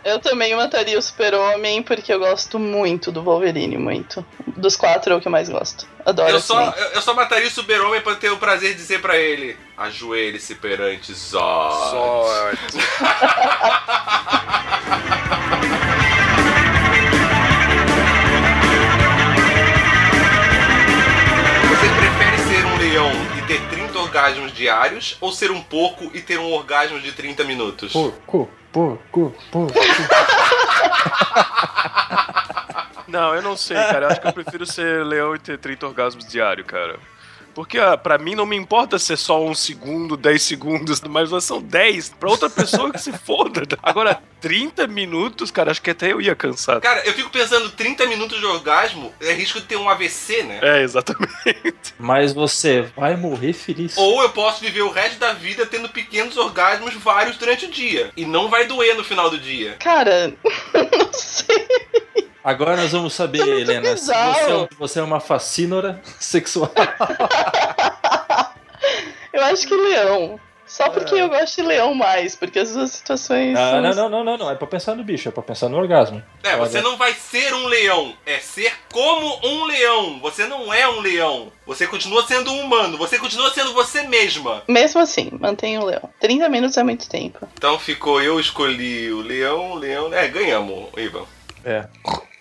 Eu também mataria o super-homem porque eu gosto muito do Wolverine, muito. Dos quatro é o que eu mais gosto. Adoro
Eu só, eu, eu só mataria o Super-Homem pra ter o prazer de dizer pra ele: ajoelhe-se perante Zod.
Zod.
Você prefere ser um leão e ter 30 orgasmos diários ou ser um porco e ter um orgasmo de 30 minutos?
Porco, porco, porco.
Não, eu não sei, cara. Eu acho que eu prefiro ser leão e ter 30 orgasmos diário, cara. Porque ah, pra mim não me importa ser só um segundo, 10 segundos, mas são 10. Pra outra pessoa que se foda. Agora, 30 minutos, cara, acho que até eu ia cansar.
Cara, eu fico pensando, 30 minutos de orgasmo é risco de ter um AVC, né?
É, exatamente.
Mas você vai morrer feliz.
Ou eu posso viver o resto da vida tendo pequenos orgasmos vários durante o dia. E não vai doer no final do dia.
Cara, não sei.
Agora nós vamos saber,
muito
Helena, se você, é você é uma fascínora sexual.
Eu acho que leão. Só porque eu gosto de leão mais, porque as duas situações.
Ah,
são-
não, não, não, não, não. É pra pensar no bicho, é pra pensar no orgasmo.
É, você não vai ser um leão, é ser como um leão. Você não é um leão. Você continua sendo um humano, você continua sendo você mesma.
Mesmo assim, mantenha o leão. 30 minutos é muito tempo.
Então ficou, eu escolhi o leão, o leão. É, ganhamos, Ivan.
É,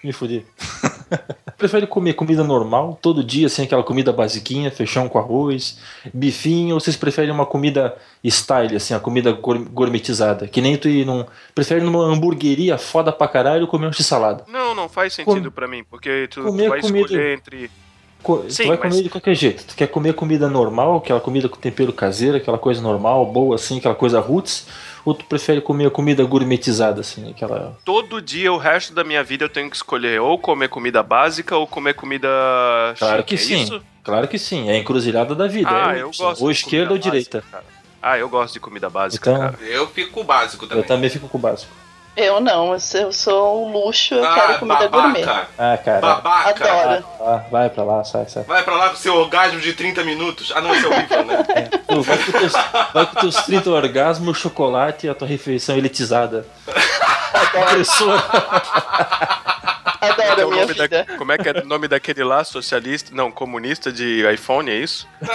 me fudi. Prefere comer comida normal, todo dia, assim, aquela comida basiquinha, feijão com arroz, bifinho, ou vocês preferem uma comida style, assim, a comida gour- gourmetizada? Que nem tu ir num. Prefere numa hamburgueria foda pra caralho comer um x-salada.
Não, não faz sentido
Com-
pra mim, porque tu, tu
comer
vai
comida-
escolher entre.
Co-
Sim,
tu vai
mas-
comer de qualquer jeito. Tu quer comer comida normal, aquela comida com tempero caseiro, aquela coisa normal, boa assim, aquela coisa roots, ou tu prefere comer comida gourmetizada, assim, aquela.
Todo dia, o resto da minha vida, eu tenho que escolher ou comer comida básica ou comer comida.
Claro
chique,
que
é
sim.
isso?
Claro que sim, é a encruzilhada da vida.
Ah,
é
eu gosto.
Ou esquerda ou direita.
básica, cara. Ah, eu gosto de comida básica,
Então,
cara.
Eu fico com o básico também.
eu também fico com o básico.
Eu não, eu sou- um luxo, eu
Ah,
quero comida gourmet.
babaca.
Ah, cara.
Babaca.
Adoro.
Ah, vai pra lá, sai, sai.
Vai pra lá com seu orgasmo de 30 minutos. Ah, não, esse é o Ivan, né?
Tu vai, com teus, vai com teus 30 orgasmos, chocolate e a tua refeição elitizada. Impressora.
É, o nome da- como é que é o nome daquele lá, socialista? Não, comunista de iPhone, é isso?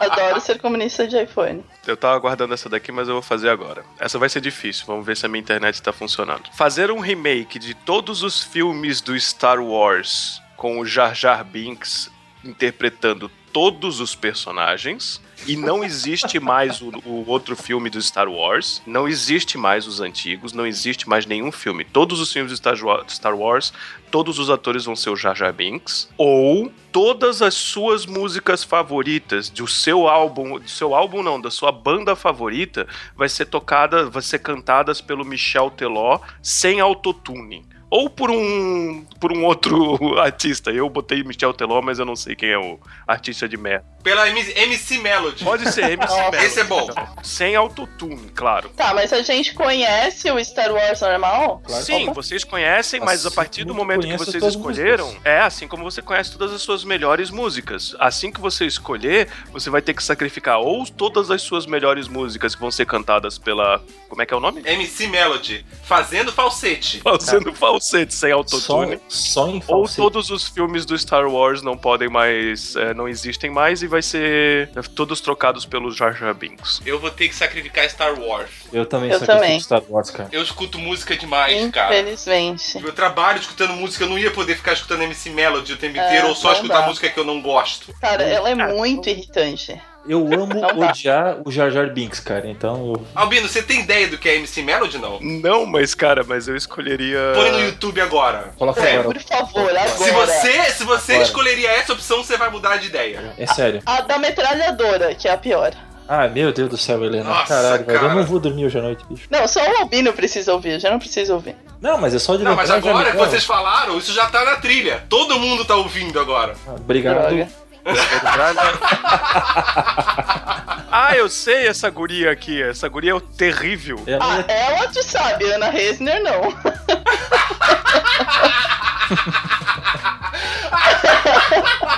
Adoro ser comunista de iPhone.
Eu tava aguardando essa daqui, mas eu vou fazer agora. Essa vai ser difícil, vamos ver se a minha internet tá funcionando. Fazer um remake de todos os filmes do Star Wars com o Jar Jar Binks interpretando todos os personagens. E não existe mais o, o outro filme do Star Wars. Não existe mais os antigos. Não existe mais nenhum filme. Todos os filmes do Star Wa- Star Wars, todos os atores vão ser o Jar Jar Binks. Ou todas as suas músicas favoritas do seu álbum, do seu álbum não, da sua banda favorita, vai ser tocada, vai ser cantadas pelo Michel Teló sem autotune. Ou por um por um outro artista. Eu botei Michel Teló, mas eu não sei quem é o artista de merda.
Pela MC, Melody.
Pode ser MC. Melody.
Esse é bom.
Sem autotune, claro.
Tá, mas a gente conhece o Star Wars normal?
Sim, vocês conhecem, mas a
Assim
partir do momento que vocês escolheram,
músicas.
é assim como você conhece todas as suas melhores músicas. Assim que você escolher, você vai ter que sacrificar ou todas as suas melhores músicas que vão ser cantadas pela. Como é que é o nome?
MC Melody. Fazendo falsete.
Fazendo falsete sem
Só,
autotune.
só em
Ou
falsete.
todos os filmes do Star Wars não podem mais. é, não existem mais e vai ser é, todos trocados pelos Jar Jar Binks.
Eu vou ter que sacrificar Star Wars.
Eu também
Eu
sacrifico
também.
Star Wars, cara.
Eu escuto música demais, cara.
Infelizmente.
Eu trabalho escutando música, eu não ia poder ficar escutando MC Melody o tempo
É,
inteiro ou só escutar
dá.
música que eu não gosto.
Cara, ela é muito irritante.
Eu amo
Não dá.
odiar o Jar Jar Binks, cara. Então eu.
Albino, você tem ideia do que é MC Melody não?
Não, mas cara, mas eu escolheria.
Põe no YouTube agora.
Coloca
É,
agora.
Por favor, agora.
Se você, se você
Agora.
escolheria essa opção, você vai mudar de ideia.
É sério.
A da metralhadora, que é a pior.
Ah, meu Deus do céu, Helena.
Nossa,
Caralho, velho. Eu
cara.
não vou dormir hoje à noite, bicho.
Não, só o Albino precisa ouvir, eu já não preciso ouvir.
Não, mas é só de
Não, mas agora que vocês falaram, isso já tá na trilha. Todo mundo tá ouvindo agora.
Ah, Obrigado.
Droga.
ah, eu sei essa guria aqui. Essa guria é terrível.
Ela
Ah,
é...
ela tu sabe, Ana Reisner não.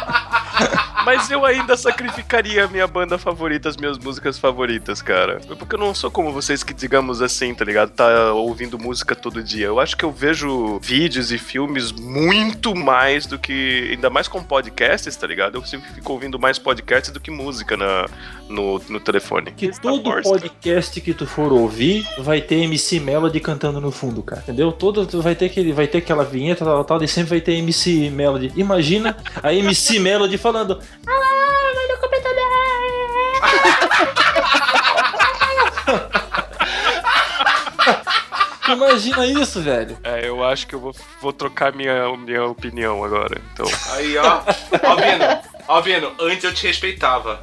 Mas eu ainda sacrificaria a minha banda favorita, as minhas músicas favoritas, cara. Porque eu não sou como vocês que, digamos assim, tá ligado? Tá ouvindo música todo dia. Eu acho que eu vejo vídeos e filmes muito mais do que. Ainda mais com podcasts, tá ligado? Eu sempre fico ouvindo mais podcasts do que música na, no, no telefone.
Que todo podcast que tu for ouvir vai ter MC Melody cantando no fundo, cara. Entendeu? Todo tu vai ter aquele, vai ter aquela vinheta tal, tal, e sempre vai ter MC Melody. Imagina a MC Melody falando: "Ah, vai no computador." Imagina isso, velho.
É, eu acho que eu vou, vou trocar minha, minha opinião agora. Então.
Aí, ó. Albino, Albino, antes eu te respeitava.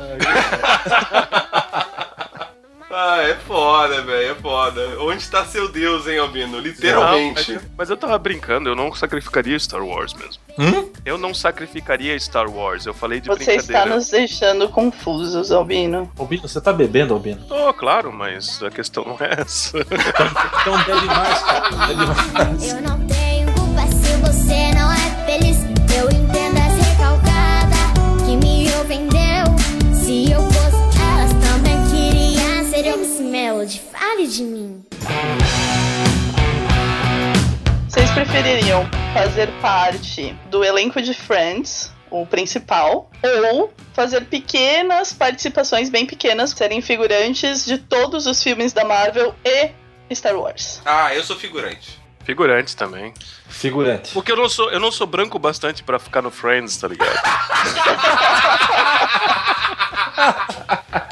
Ah, é foda, velho, é foda. Onde tá seu Deus, hein, Albino?
Não,
Literalmente.
mas, mas eu tava brincando, eu não sacrificaria Star Wars mesmo.
Hum?
Eu não sacrificaria Star Wars, eu falei de
Você está
brincadeira.
nos deixando confusos, Albino.
Albino, você tá bebendo, Albino?
Oh, claro, mas a questão não é essa.
Então bebe mais, cara. Bebe mais.
Eu não tenho culpa se você não é feliz. Eu entendo Melody. Fale de mim.
Vocês prefeririam fazer parte do elenco de Friends, o principal, ou fazer pequenas participações bem pequenas, serem figurantes de todos os filmes da Marvel e Star Wars?
Ah, eu sou figurante.
Figurantes também.
Figurante.
Porque eu não sou, eu não sou branco bastante pra ficar no Friends, tá ligado?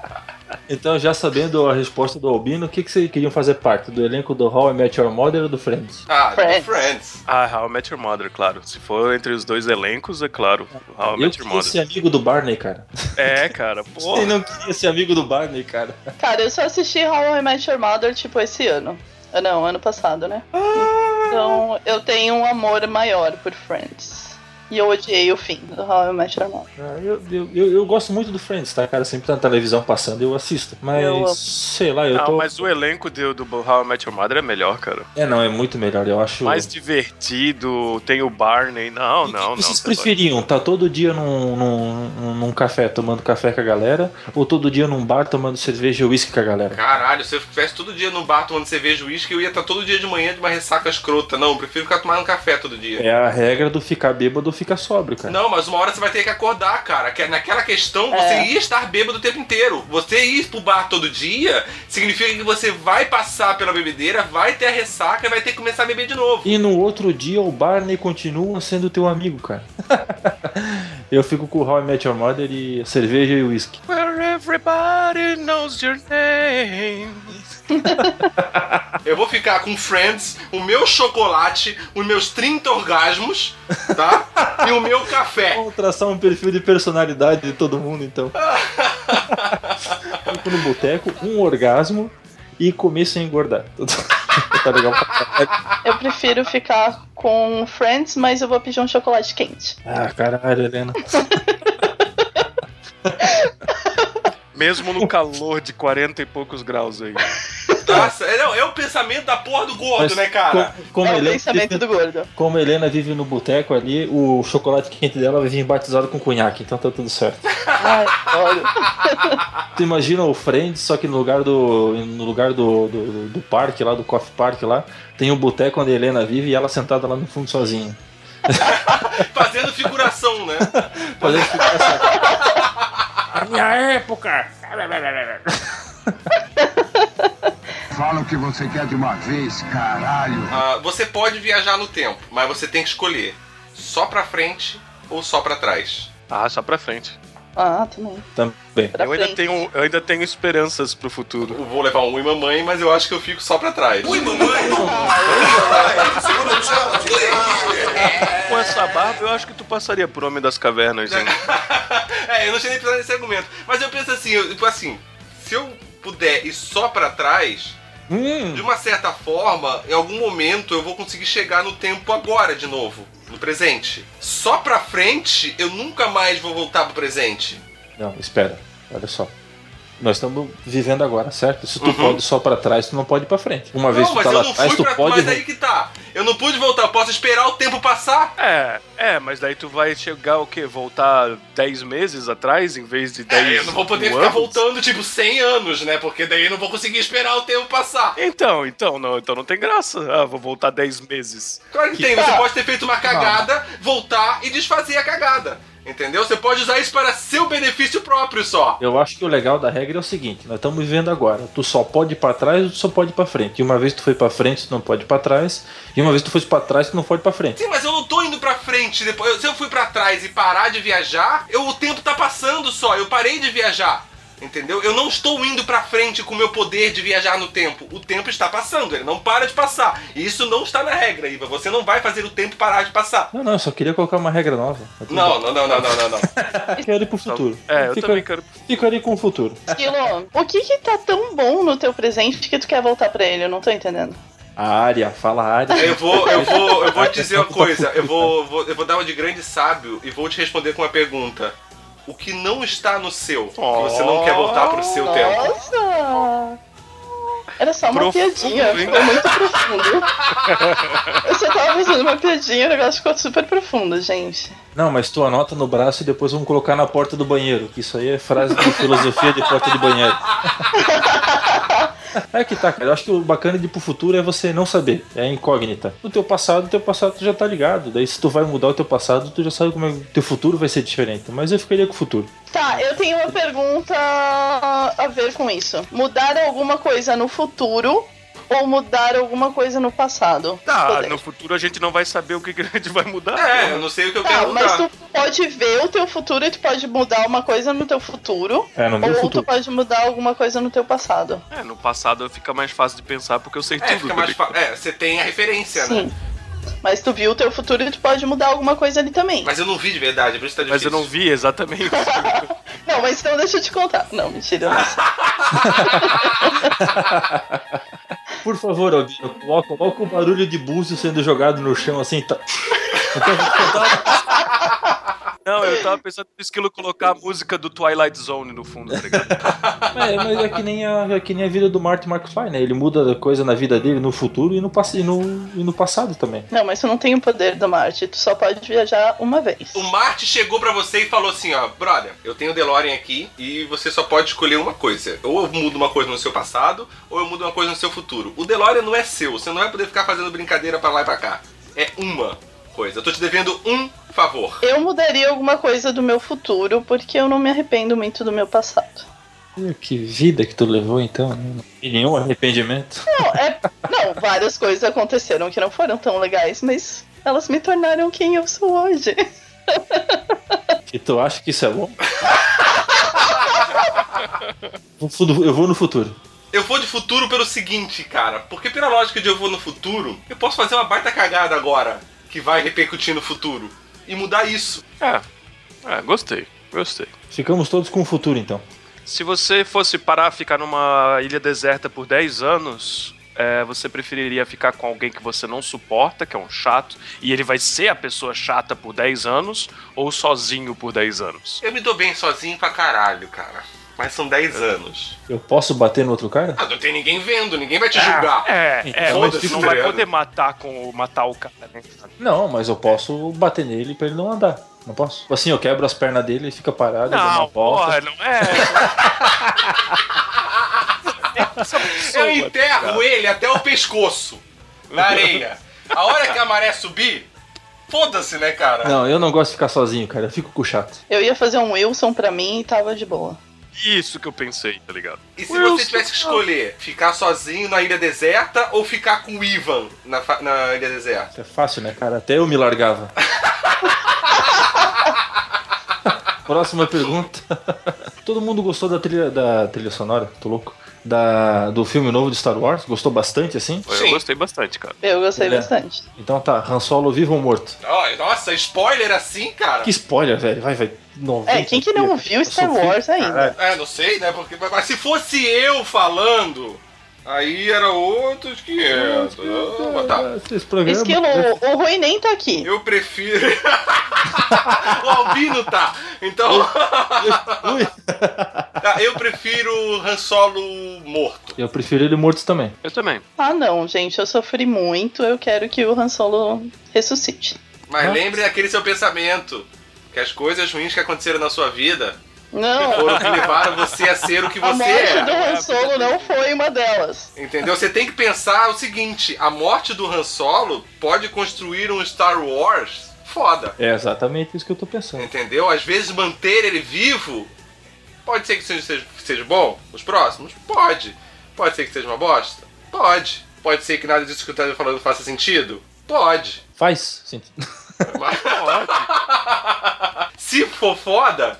Então, já sabendo a resposta do Albino, o que, que vocês queriam fazer parte? Do elenco do How I Met Your Mother ou do Friends?
Ah,
Friends.
do Friends.
ah, How I Met Your Mother, claro. Se for entre os dois elencos, é claro. How I
Eu
Met Your
queria ser
Mother.
amigo do Barney, cara.
É, cara,
Quem
porra.
não queria ser amigo do Barney, cara?
Cara, eu só assisti How I Met Your Mother, tipo, esse ano. Ah, não, ano passado, né? Então, eu tenho um amor maior por Friends. E eu odiei o fim do How I Met Your Mother.
Ah, Eu, eu, eu, eu gosto muito do Friends, tá, cara? Sempre tá na televisão passando eu assisto. Mas,
Eu
sei lá, eu
Não,
tô.
mas o elenco do, do How I Met Your Mother é melhor, cara.
É, não, é muito melhor, eu acho.
Mais divertido, tem o Barney. Não,
E
não, não.
vocês
tá
preferiam? Tá todo dia num, num, num café tomando café com a galera? Ou todo dia num bar tomando cerveja e uísque com a galera?
Caralho, se eu estivesse todo dia no bar tomando cerveja e uísque, eu ia estar todo dia de manhã de uma ressaca escrota. Não, eu prefiro ficar tomando café todo dia.
É a regra do ficar bêbado ou ficar sóbrio, cara.
Não, mas uma hora você vai ter que acordar, cara. Que naquela questão, você
É.
ia estar bêbado o tempo inteiro. Você ir pro bar todo dia significa que você vai passar pela bebedeira, vai ter a ressaca e vai ter que começar a beber de novo.
E no outro dia o Barney continua sendo teu amigo, cara. eu fico com o How I Met Your Mother e cerveja e uísque.
Where everybody knows your name.
Eu vou ficar com Friends, o meu chocolate, os meus 30 orgasmos, tá? e o meu café.
Vamos traçar um perfil de personalidade de todo mundo, então. Fico no boteco, um orgasmo e comer sem engordar. tá legal.
Eu prefiro ficar com Friends, mas eu vou pedir um chocolate quente.
Ah, caralho, Helena.
Mesmo no calor de 40 e poucos graus aí.
Nossa, é, não, é o pensamento da porra do gordo,
Mas
né, cara?
co- como
É o
Helena
pensamento
vive-
do gordo.
Como a Helena vive no boteco ali, o chocolate quente dela vai vir batizado com cunhaque, então tá tudo certo.
Ai, olha.
Tu imagina o Friends, só que no lugar do. no lugar do, do, do parque lá, do Coffee Park lá, tem um boteco onde a Helena vive e ela sentada lá no fundo sozinha.
Fazendo figuração, né?
Fazendo figuração. Na minha época!
Fala o que você quer de uma vez, caralho.
Ah, você pode viajar no tempo, mas você tem que escolher só pra frente ou só pra trás.
Ah, só pra frente.
Ah, também.
Também.
Pra
Eu ainda, tenho, eu ainda tenho esperanças pro futuro.
Eu vou levar um ui mamãe, mas eu acho que eu fico só pra trás. Ui
Com essa barba, eu acho que tu passaria por Homem das Cavernas, hein?
É, eu não tinha nem pensado nesse argumento. Mas eu penso assim, eu, tipo assim, se eu puder ir só pra trás,
Hum,
de uma certa forma, em algum momento eu vou conseguir chegar no tempo agora de novo, no presente. Só pra frente, eu nunca mais vou voltar pro presente.
Não, espera. Olha só. Nós estamos vivendo agora, certo? Se tu
Uhum.
pode só pra trás, tu não pode ir pra frente. Uma vez
não,
tu
mas
tá
eu
lá
não
atrás,
fui
tu
pra
pode.
Mas aí que tá. Eu não pude voltar, eu posso esperar o tempo passar.
É, é, mas daí tu vai chegar o quê? Voltar 10 meses atrás em vez de 10
É, eu não vou poder
anos?
ficar voltando, tipo, 100 anos, né? Porque daí eu não vou conseguir esperar o tempo passar.
Então, então não, então não tem graça. Ah, vou voltar 10 meses.
Claro que,
Que
tem, você
tá.
pode ter feito uma cagada, voltar e desfazer a cagada. Entendeu? Você pode usar isso para seu benefício próprio só.
Eu acho que o legal da regra é o seguinte: nós estamos vivendo agora. Tu só pode ir pra trás ou tu só pode ir pra frente. E uma vez tu foi pra frente, tu não pode ir pra trás. E uma vez tu foi pra trás, tu não pode ir pra frente.
Sim, mas eu não tô indo pra frente. Depois, se eu fui pra trás e parar de viajar, eu, o tempo tá passando só. Eu parei de viajar. Entendeu? Eu não estou indo pra frente com o meu poder de viajar no tempo. O tempo está passando, ele não para de passar. E isso não está na regra, Iva. Você não vai fazer o tempo parar de passar.
Não, não, eu só queria colocar uma regra nova. Tudo
Não, não, não, não, não, não, não.
Quero ir pro futuro.
É, eu
Fica-
também quero.
Ficaria com o futuro.
Esquilo, o que que tá tão bom no teu presente que tu quer voltar pra ele? Eu não tô entendendo.
A área, fala a área.
Eu vou, eu vou, eu vou te dizer uma coisa. Eu vou, vou- eu vou dar uma de grande sábio e vou te responder com uma pergunta. O que não está no seu, que você não quer voltar pro seu tempo?
Nossa! Era só uma
Profundo,
piadinha,
hein?
ficou muito profundo. Você tava fazendo uma piadinha, o negócio ficou super profundo, gente.
Não, mas tu anota no braço e depois vamos colocar na porta do banheiro. Que isso aí é frase de filosofia de porta de banheiro. É que tá, cara. Eu acho que o bacana de ir pro futuro é você não saber. É incógnita. No teu passado, teu passado tu já tá ligado. Daí se tu vai mudar o teu passado, tu já sabe como é que teu futuro vai ser diferente. Mas eu ficaria com o futuro.
Tá, eu tenho uma pergunta a ver com isso. Mudar alguma coisa no futuro ou mudar alguma coisa no passado?
Tá,
Poder.
no futuro a gente não vai saber o que, que a gente vai mudar.
É, eu não sei o que eu
Tá,
quero
mas
mudar.
tu pode ver o teu futuro e tu pode mudar uma coisa no teu futuro.
É, no meu
ou
futuro.
tu pode mudar alguma coisa no teu passado.
É, no passado fica mais fácil de pensar porque eu sei
É,
tudo.
fica mais
ligado?
fa... É, você tem a referência,
Sim.
né?
Mas tu viu o teu futuro e tu pode mudar alguma coisa ali também.
Mas eu não vi de verdade, por isso tá
Mas
difícil.
eu não vi exatamente.
Não, mas então deixa eu te contar. Não, mentira, eu não sei.
Por favor, Albino, coloca, coloca o barulho de búzio sendo jogado no chão assim. Tá...
Não, eu tava pensando no esquilo colocar a música do Twilight Zone no fundo, tá ligado?
É, mas é que, nem a, é que nem a vida do Martin McFly, né? Ele muda coisa na vida dele no futuro e no, e no, e no passado também.
Não, mas tu não tem o poder do Marte. Tu só pode viajar uma vez.
O Marte chegou pra você e falou assim, ó, brother, eu tenho o DeLorean aqui e você só pode escolher uma coisa. Ou eu mudo uma coisa no seu passado, ou eu mudo uma coisa no seu futuro. O DeLorean não é seu, você não vai poder ficar fazendo brincadeira pra lá e pra cá. É uma coisa. Eu tô te devendo um favor.
Eu mudaria alguma coisa do meu futuro porque eu não me arrependo muito do meu passado.
Que vida que tu levou então, né? E nenhum arrependimento.
Não, é, não, várias coisas aconteceram que não foram tão legais, mas elas me tornaram quem eu sou hoje.
E tu acha que isso é bom? Eu vou no futuro.
Eu vou de futuro pelo seguinte, cara. Porque pela lógica de eu vou no futuro, eu posso fazer uma baita cagada agora que vai repercutir no futuro. E mudar isso.
É, é, gostei, gostei.
Ficamos todos com o futuro então.
Se você fosse parar ficar numa ilha deserta por 10 anos, é, você preferiria ficar com alguém que você não suporta, que é um chato, e ele vai ser a pessoa chata por 10 anos, ou sozinho por 10 anos?
Eu me dou bem sozinho pra caralho, cara. Mas são 10 anos.
Eu posso bater no outro cara?
Ah, não tem ninguém vendo, ninguém vai te julgar.
É, é,
Então,
mas não vai
tá
poder matar com matar o cara, né?
Não, mas eu posso bater nele pra ele não andar. Não posso? Tipo Assim, eu quebro as pernas dele, ele fica parado, eu dou uma
Não,
volta.
porra, não é.
Eu enterro ele até o pescoço na areia. A hora que a maré subir, foda-se, né, cara?
Não, eu não gosto de ficar sozinho, cara. Eu fico com o chato.
Eu ia fazer um Wilson pra mim e tava de boa.
Isso que eu pensei, tá ligado?
E se
Wilson,
você tivesse que escolher, ficar sozinho na ilha deserta ou ficar com o Ivan na, na ilha deserta?
Isso é fácil, né, cara? Até eu me largava. Próxima pergunta. Todo mundo gostou da trilha, da trilha sonora? Tô louco. Da, do filme novo de Star Wars? Gostou bastante, assim?
Eu
Sim.
gostei bastante, cara.
Eu gostei
É.
bastante.
Então tá, Han Solo vivo ou morto?
Nossa, spoiler assim, cara?
Que spoiler, velho. Vai, vai. 90
É, quem que não viu Star Wars ainda?
caralho.
É, não sei, né? Porque, mas se fosse eu falando, aí era outros 500. Ah, tá.
Esse programa...
Esquilo, o, o Rui nem tá aqui.
Eu prefiro. o Albino tá. Então. Tá, eu prefiro o Han Solo morto.
Eu prefiro ele morto também.
Eu também.
Ah, não, gente, eu sofri muito. Eu quero que o Han Solo ressuscite.
Mas
Nossa.
lembre daquele seu pensamento. Que as coisas ruins que aconteceram na sua vida
Não,
foram que levaram você a ser o que
a
você
morte do
é.
Han Solo não foi uma delas.
Entendeu? Você tem que pensar o seguinte: a morte do Han Solo pode construir um Star Wars foda.
É exatamente isso que eu tô pensando.
Entendeu? Às vezes manter ele vivo pode ser que seja, seja, seja bom. Os próximos? Pode. Pode ser que seja uma bosta? Pode. Pode ser que nada disso que eu tô falando faça sentido? Pode.
Faz sentido.
Mas- Se for foda,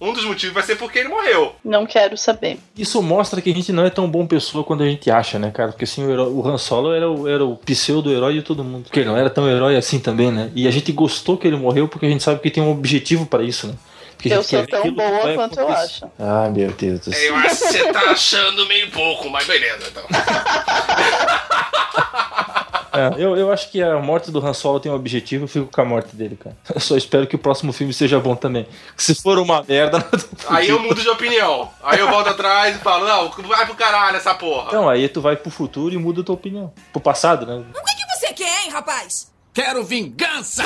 um dos motivos vai ser porque ele morreu.
Não quero saber.
Isso mostra que a gente não é tão bom pessoa quando a gente acha, né, cara? Porque assim, o, herói- o Han Solo era o, era o pseudo-herói de todo mundo. Porque ele não era tão herói assim também, né? E a gente gostou que ele morreu porque a gente sabe que tem um objetivo pra isso, né? Porque
Eu sou tão boa quanto eu acho.
Ah, meu Deus do céu.
Eu acho que você tá achando meio pouco, mas beleza, então.
É, eu, eu acho que a morte do Han Solo tem um objetivo, eu fico com a morte dele, cara. Eu só espero que o próximo filme seja bom também. Que se for uma merda,
Aí eu mudo de opinião. Aí eu volto atrás e falo, não, vai pro caralho essa porra.
Então, aí tu vai pro futuro e muda a tua opinião. Pro passado, né?
O que, que você quer, hein, rapaz?
Quero vingança!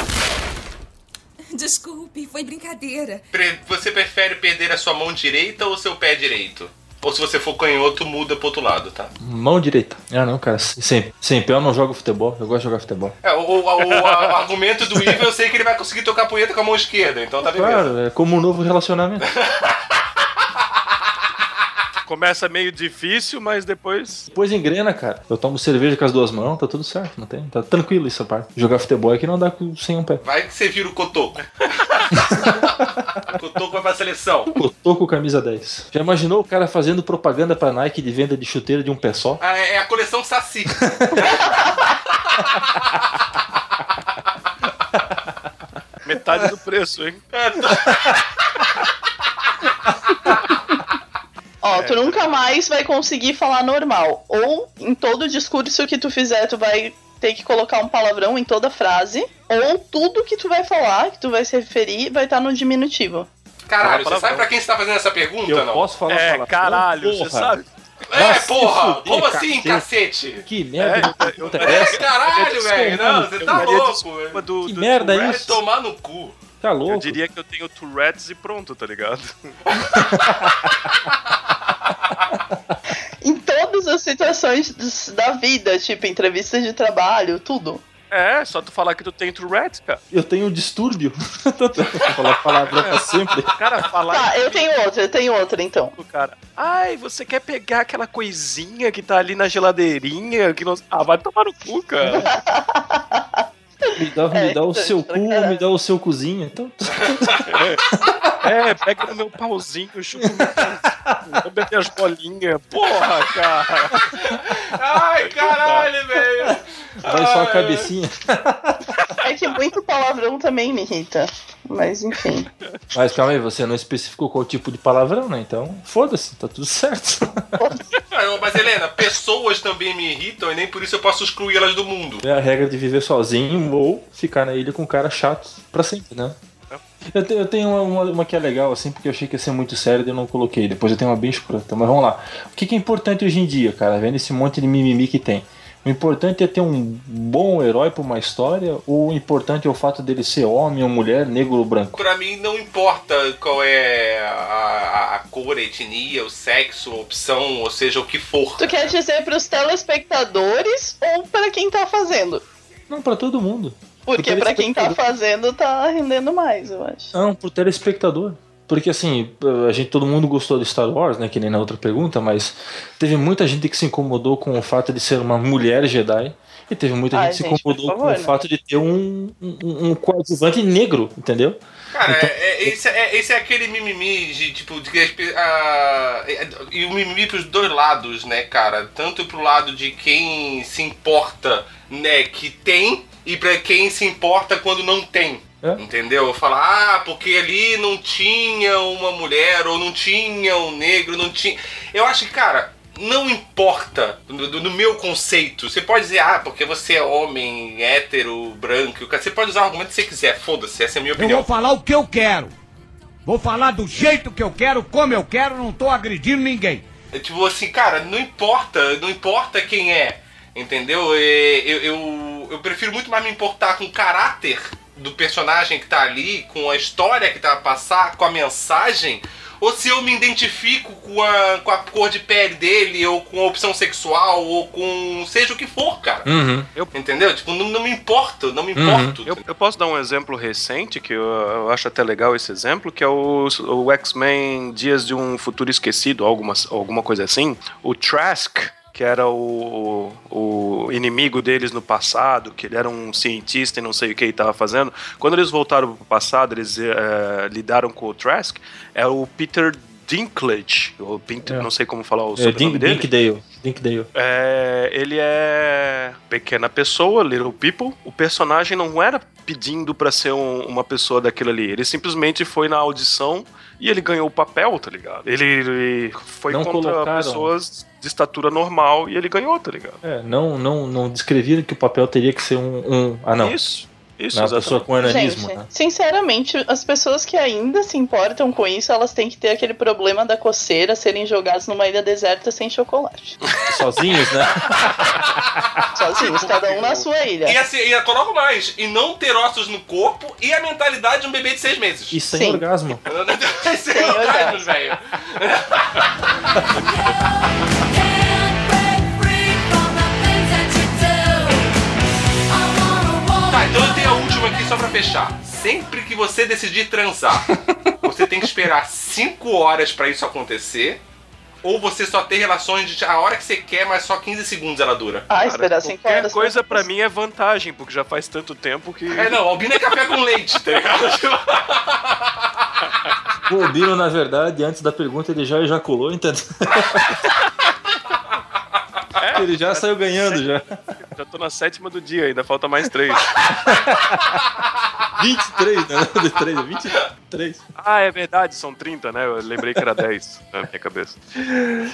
Desculpe, foi brincadeira.
Pre- Você prefere perder a sua mão direita ou o seu pé direito? Ou se você for canhoto, muda pro outro lado, tá?
Mão direita. Ah, não, cara. Sem, sem pé eu não jogo futebol. Eu gosto de jogar futebol.
É, o, o- o- argumento do Ivan eu sei que ele vai conseguir tocar punheta com a mão esquerda, então tá beleza.
Claro, é como um novo relacionamento.
Começa meio difícil, mas depois.
Depois engrena, cara. Eu tomo cerveja com as duas mãos, tá tudo certo, não tem? Tá tranquilo essa parte. Jogar futebol aqui não dá com- sem um pé.
Vai que você vira o cotoco. o cotoco vai pra seleção.
Com camisa 10. Já imaginou o cara fazendo propaganda pra Nike de venda de chuteira de um pé só?
Ah, É é a coleção Saci.
Metade do preço, hein?
É,
Ó, tu nunca mais vai conseguir falar normal. Ou em todo discurso que tu fizer, tu vai ter que colocar um palavrão em toda frase. Ou tudo que tu vai falar, que tu vai se referir, vai estar no diminutivo.
Caralho, você sabe pra quem você tá fazendo essa pergunta,
Eu
não?
posso falar
É, caralho, você
Porra.
sabe?
É, porra!
fuder,
Como assim,
cacete.
cacete?
Que merda de pergunta é essa?
Caralho, velho! Não, você
Eu
tá louco, velho.
do,
Que
do
merda é
Tourette.
Isso?
tomar no cu.
Tá
Eu
louco?
diria que eu tenho Tourette's e pronto, tá ligado?
Em todas as situações da vida, tipo entrevistas de trabalho, tudo.
É, só tu falar que tu tem Tourette's, cara.
Eu tenho um distúrbio. Falar palavrão pra sempre.
Cara, falar
Tá, eu tenho outra, eu tenho outra então.
pro cara. Ai, você quer pegar aquela coisinha que tá ali na geladeirinha? Que não... Ah, vai tomar no cu, cara.
Me dá, me
É,
dá o seu cu,
caralho.
me dá o seu cozinho. Então,
É, pega no meu pauzinho, chupa no meu pauzinho, lambe minhas bolinhas. Porra, cara.
Ai, caralho, velho!
vai só a cabecinha.
É que muito palavrão também me irrita. Mas enfim.
Mas calma aí, você não especificou qual tipo de palavrão, né? Então, foda-se, tá tudo certo.
Mas Helena, pessoas também me irritam e nem por isso eu posso excluí-las do mundo.
É a regra de viver sozinho ou ficar na ilha com um cara chato pra sempre, né? Eu, te- eu tenho uma, uma, uma que é legal, assim, porque eu achei que ia ser muito sério e eu não coloquei. Depois eu tenho uma bem escrota. Mas vamos lá. O que, que é importante hoje em dia, cara? Vendo esse monte de mimimi que tem. O importante é ter um bom herói pra uma história, ou o importante é o fato dele ser homem ou mulher, negro ou branco?
Pra mim não importa qual é a, a- a cor, a etnia, o sexo, a opção, ou seja, o que for.
Tu quer dizer pros telespectadores ou pra quem tá fazendo?
Não, pra todo mundo.
Porque
Pro
pra quem tá fazendo tá rendendo mais, eu acho.
Não, pro telespectador. Porque assim, a gente, todo mundo gostou de Star Wars, né? Que nem na outra pergunta, mas teve muita gente que se incomodou com o fato de ser uma mulher Jedi. E teve muita
Ai,
gente que se incomodou
favor,
com o
né?
fato de ter um, um, um coadjuvante negro, entendeu?
Cara,
Então-
é- é- esse, é, esse é aquele mimimi de tipo. De, a- é- e o mimimi pros dois lados, né, cara? Tanto pro lado de quem se importa, né, que tem, e pra quem se importa quando não tem.
É.
Entendeu? Falar, ah, porque ali não tinha uma mulher, ou não tinha um negro, não tinha. Eu acho que, cara, não importa no, no meu conceito. Você pode dizer, ah, porque você é homem, hétero, branco. Você pode usar o argumento que você quiser, foda-se, essa é a minha
Eu
opinião.
vou falar o que eu quero. Vou falar do jeito que eu quero, como eu quero, não tô agredindo ninguém.
É tipo assim, cara, não importa, não importa quem é, entendeu? É, Eu, eu, eu prefiro muito mais me importar com caráter do personagem que tá ali, com a história que tá a passar, com a mensagem, ou se eu me identifico com a, com a cor de pele dele, ou com a opção sexual, ou com seja o que for, cara.
Uhum.
Entendeu? Tipo, não, não me importo, não me
Uhum.
importo.
Eu, eu posso dar um exemplo recente, que eu, eu acho até legal esse exemplo, que é o, o X-Men Dias de um Futuro Esquecido, alguma, alguma coisa assim. O Trask, que era o, o inimigo deles no passado, que ele era um cientista e não sei o que ele estava fazendo. Quando eles voltaram pro passado, eles eh, lidaram com o Trask, é o Peter Dinklage, ou
É.
não sei como falar o
É,
sobrenome
Dink,
dele.
Dinkdale. Dinkdale.
É, ele é pequena pessoa, little people. O personagem não era pedindo pra ser um- uma pessoa daquilo ali. Ele simplesmente foi na audição e ele ganhou o papel, tá ligado? Ele, ele foi
Não
contra
colocaram.
pessoas de estatura normal e ele ganhou, tá ligado?
É, não, não, não descreviam que o papel teria que ser um. um ah, não.
Isso, isso, exatamente.
pessoa com ananismo,
Gente,
né?
sinceramente, as pessoas que ainda se importam com isso, elas têm que ter aquele problema da coceira, serem jogados numa ilha deserta sem chocolate.
Sozinhos, né?
Sozinhos, cada um na sua ilha.
E assim, e coloco mais, e não ter ossos no corpo e a mentalidade de um bebê de seis meses.
E sem orgasmo.
Sem orgasmo, velho. Tá, então eu tenho a última aqui só pra fechar. Sempre que você decidir transar, você tem que esperar 5 horas pra isso acontecer. Ou você só ter relações de a hora que você quer, mas só 15 segundos ela dura.
Ah, esperar 5
Qualquer
horas.
coisa pra mim é vantagem, porque já faz tanto tempo que.
É, não, albino é café com leite, tá ligado?
O Albino, na verdade, antes da pergunta, ele já ejaculou, entendeu? ele já saiu ganhando, já.
Já tô na sétima do dia, ainda falta mais três.
23, né? De 3, 23.
ah, é verdade, são 30, né? Eu lembrei que era 10 na minha cabeça.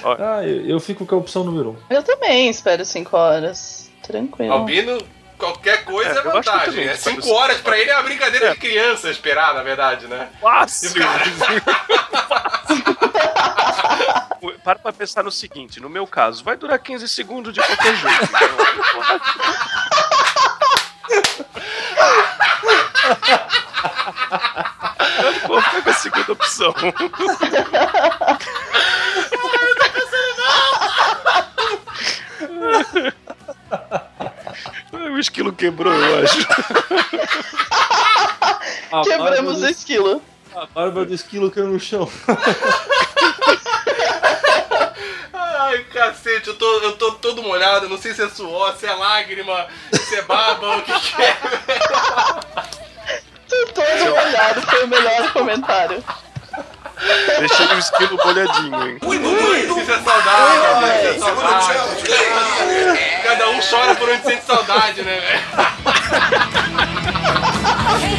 Ó,
Ah, eu, eu fico com a opção número 1.
Eu também espero 5 horas. Tranquilo.
Albino, qualquer coisa
É,
é, vantagem. É
mas-
5 horas pra ele é uma brincadeira de criança esperar, na verdade, né?
Fácil!
E cara-
Para pra pensar no seguinte, no meu caso, vai durar 15 segundos de qualquer jeito. Então, eu vou ficar com a segunda opção. O esquilo quebrou, eu acho.
Quebramos o esquilo.
A barba do esquilo caiu no chão.
Ai, cacete, eu tô, eu tô todo molhado, não sei se é suor, se é lágrima, se é baba, o que que é.
Tô todo molhado, foi o melhor comentário.
Deixei o esquilo molhadinho, hein?
Isso é saudade, isso é saudade. Cada um chora por onde sente saudade, né, velho?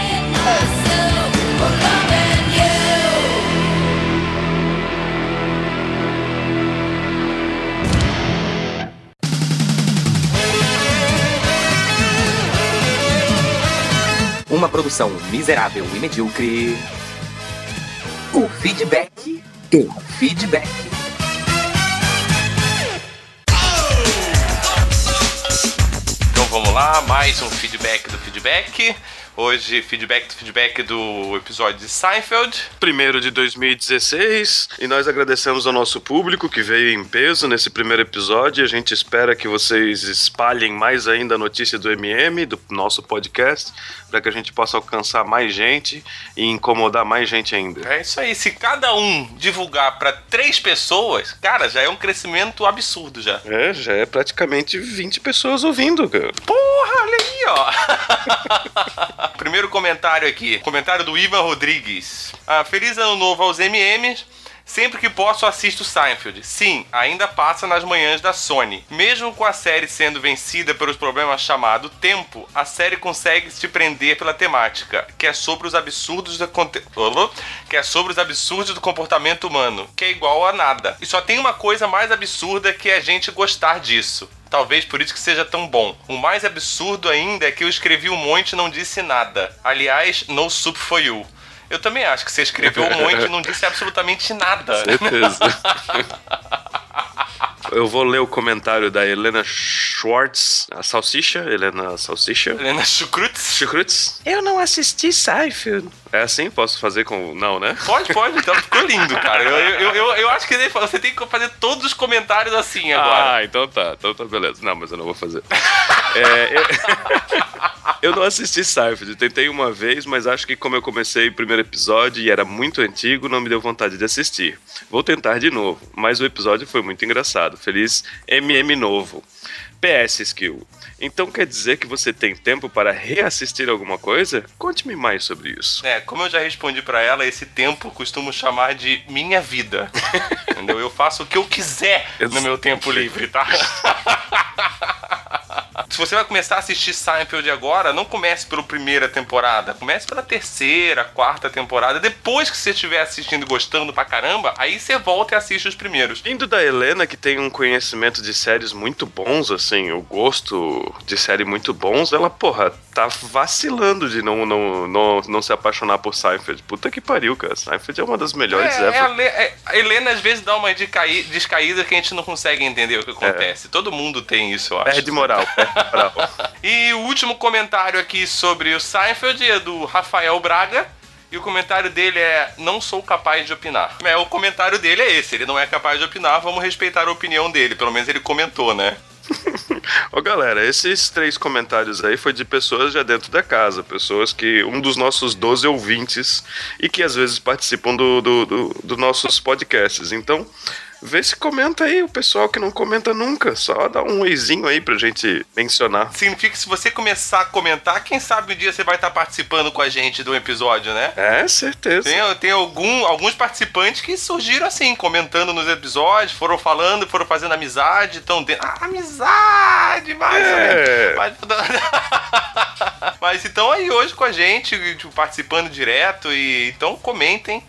Uma produção miserável e medíocre. O feedback do feedback.
Então vamos lá, mais um feedback do feedback. Hoje, feedback do feedback do episódio de Seinfeld.
Primeiro de 2016, e nós agradecemos ao nosso público que veio em peso nesse primeiro episódio. A gente espera que vocês espalhem mais ainda a notícia do MM, do nosso podcast, para que a gente possa alcançar mais gente e incomodar mais gente ainda.
É isso aí. Se cada um divulgar para três pessoas, cara, já é um crescimento absurdo já.
É, já é praticamente 20 pessoas ouvindo, cara.
Porra, olha aí, ó. Primeiro comentário aqui. Comentário do Ivan Rodrigues. Ah, feliz ano novo aos MMs. Sempre que posso, assisto Seinfeld. Sim, ainda passa nas manhãs da Sony. Mesmo com a série sendo vencida pelos problemas chamado tempo, a série consegue se prender pela temática, que é sobre os absurdos do que é sobre os absurdos do comportamento humano, que é igual a nada. E só tem uma coisa mais absurda que é a gente gostar disso. Talvez por isso que seja tão bom. O mais absurdo ainda é que eu escrevi um monte e não disse nada. Aliás, no soup for you. Eu também acho que você escreveu monte e não disse absolutamente nada.
Certeza. Eu vou ler o comentário da Helena Schwartz, a Salsicha, Helena Salsicha.
Helena Chukrutz.
Chukrutz. Eu não assisti Seinfeld. É assim? Posso fazer com. Não, né?
Pode, pode. Então ficou lindo, cara. Eu, eu, eu, eu acho que você tem que fazer todos os comentários assim agora.
Ah, então tá. Então tá, beleza. Não, mas eu não vou fazer. é, eu... eu não assisti Seinfeld. Tentei uma vez, mas acho que como eu comecei o primeiro episódio e era muito antigo, não me deu vontade de assistir. Vou tentar de novo, mas o episódio foi muito engraçado. Feliz MM novo. PS Skill. Então quer dizer que você tem tempo para reassistir alguma coisa? Conte-me mais sobre isso.
É, como eu já respondi para ela, esse tempo costumo chamar de minha vida. Entendeu? Eu faço o que eu quiser no meu tempo livre, tá? Se você vai começar a assistir Seinfeld agora, não comece pela primeira temporada, comece pela terceira, quarta temporada. Depois que você estiver assistindo e gostando pra caramba, aí você volta e assiste os primeiros.
Vindo da Helena, que tem um conhecimento de séries muito bons, assim, o gosto de série muito bons, ela, porra, tá vacilando de não, não, não, não se apaixonar por Seinfeld. Puta que pariu, cara. Seinfeld é uma das melhores
é,
ever.
É, a Helena às vezes dá uma descaída que a gente não consegue entender o que acontece. É. Todo mundo tem isso, eu acho.
Perde moral, perde moral.
e o último comentário aqui sobre o Seinfeld é do Rafael Braga. E o comentário dele é: Não sou capaz de opinar. É, o comentário dele é esse: ele não é capaz de opinar, vamos respeitar a opinião dele. Pelo menos ele comentou, né?
Ô galera, esses três comentários aí foi de pessoas já dentro da casa, pessoas que. um dos nossos 12 ouvintes e que às vezes participam dos do, do, do nossos podcasts. Então, Vê se comenta aí, o pessoal que não comenta nunca. Só dá um oizinho aí pra gente mencionar.
Significa que se você começar a comentar, quem sabe um dia você vai estar participando com a gente do episódio, né?
É, certeza.
Tem, tem algum, alguns participantes que surgiram assim, comentando nos episódios, foram falando, foram fazendo amizade, estão dentro. Ah, amizade! Mais é. Mas, mas então aí hoje com a gente, tipo, participando direto, e então comentem.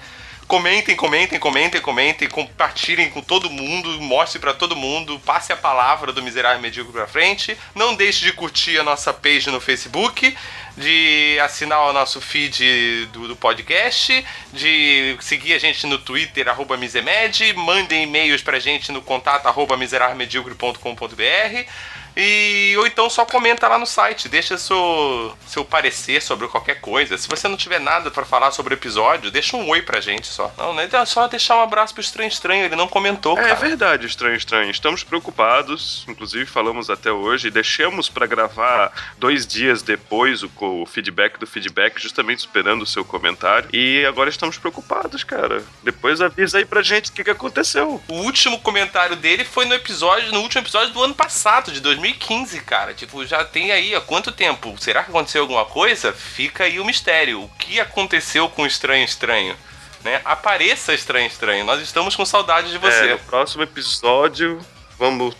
Comentem, comentem, comentem, comentem, compartilhem com todo mundo, mostre para todo mundo, passe a palavra do Miserável Medíocre pra frente. Não deixe de curtir a nossa page no Facebook, de assinar o nosso feed do, do podcast, de seguir a gente no Twitter, arroba Misemed, mandem e-mails pra gente no contato arroba miserávelmedíocre.com.br e, ou então só comenta lá no site, deixa seu, seu parecer sobre qualquer coisa. Se você não tiver nada para falar sobre o episódio, deixa um oi pra gente só. Não, né? É só deixar um abraço pro Estranho Estranho, ele não comentou,
é,
cara.
É verdade, Estranho Estranho. Estamos preocupados, inclusive falamos até hoje, deixamos para gravar dois dias depois o, o feedback do feedback, justamente esperando o seu comentário. E agora estamos preocupados, cara. Depois avisa aí pra gente o que, que aconteceu.
O último comentário dele foi no episódio, no último episódio do ano passado, de 2000 2015, cara. Tipo, já tem aí há quanto tempo? Será que aconteceu alguma coisa? Fica aí o mistério. O que aconteceu com o Estranho Estranho? Né? Apareça Estranho Estranho. Nós estamos com saudade de você.
É, no próximo episódio vamos,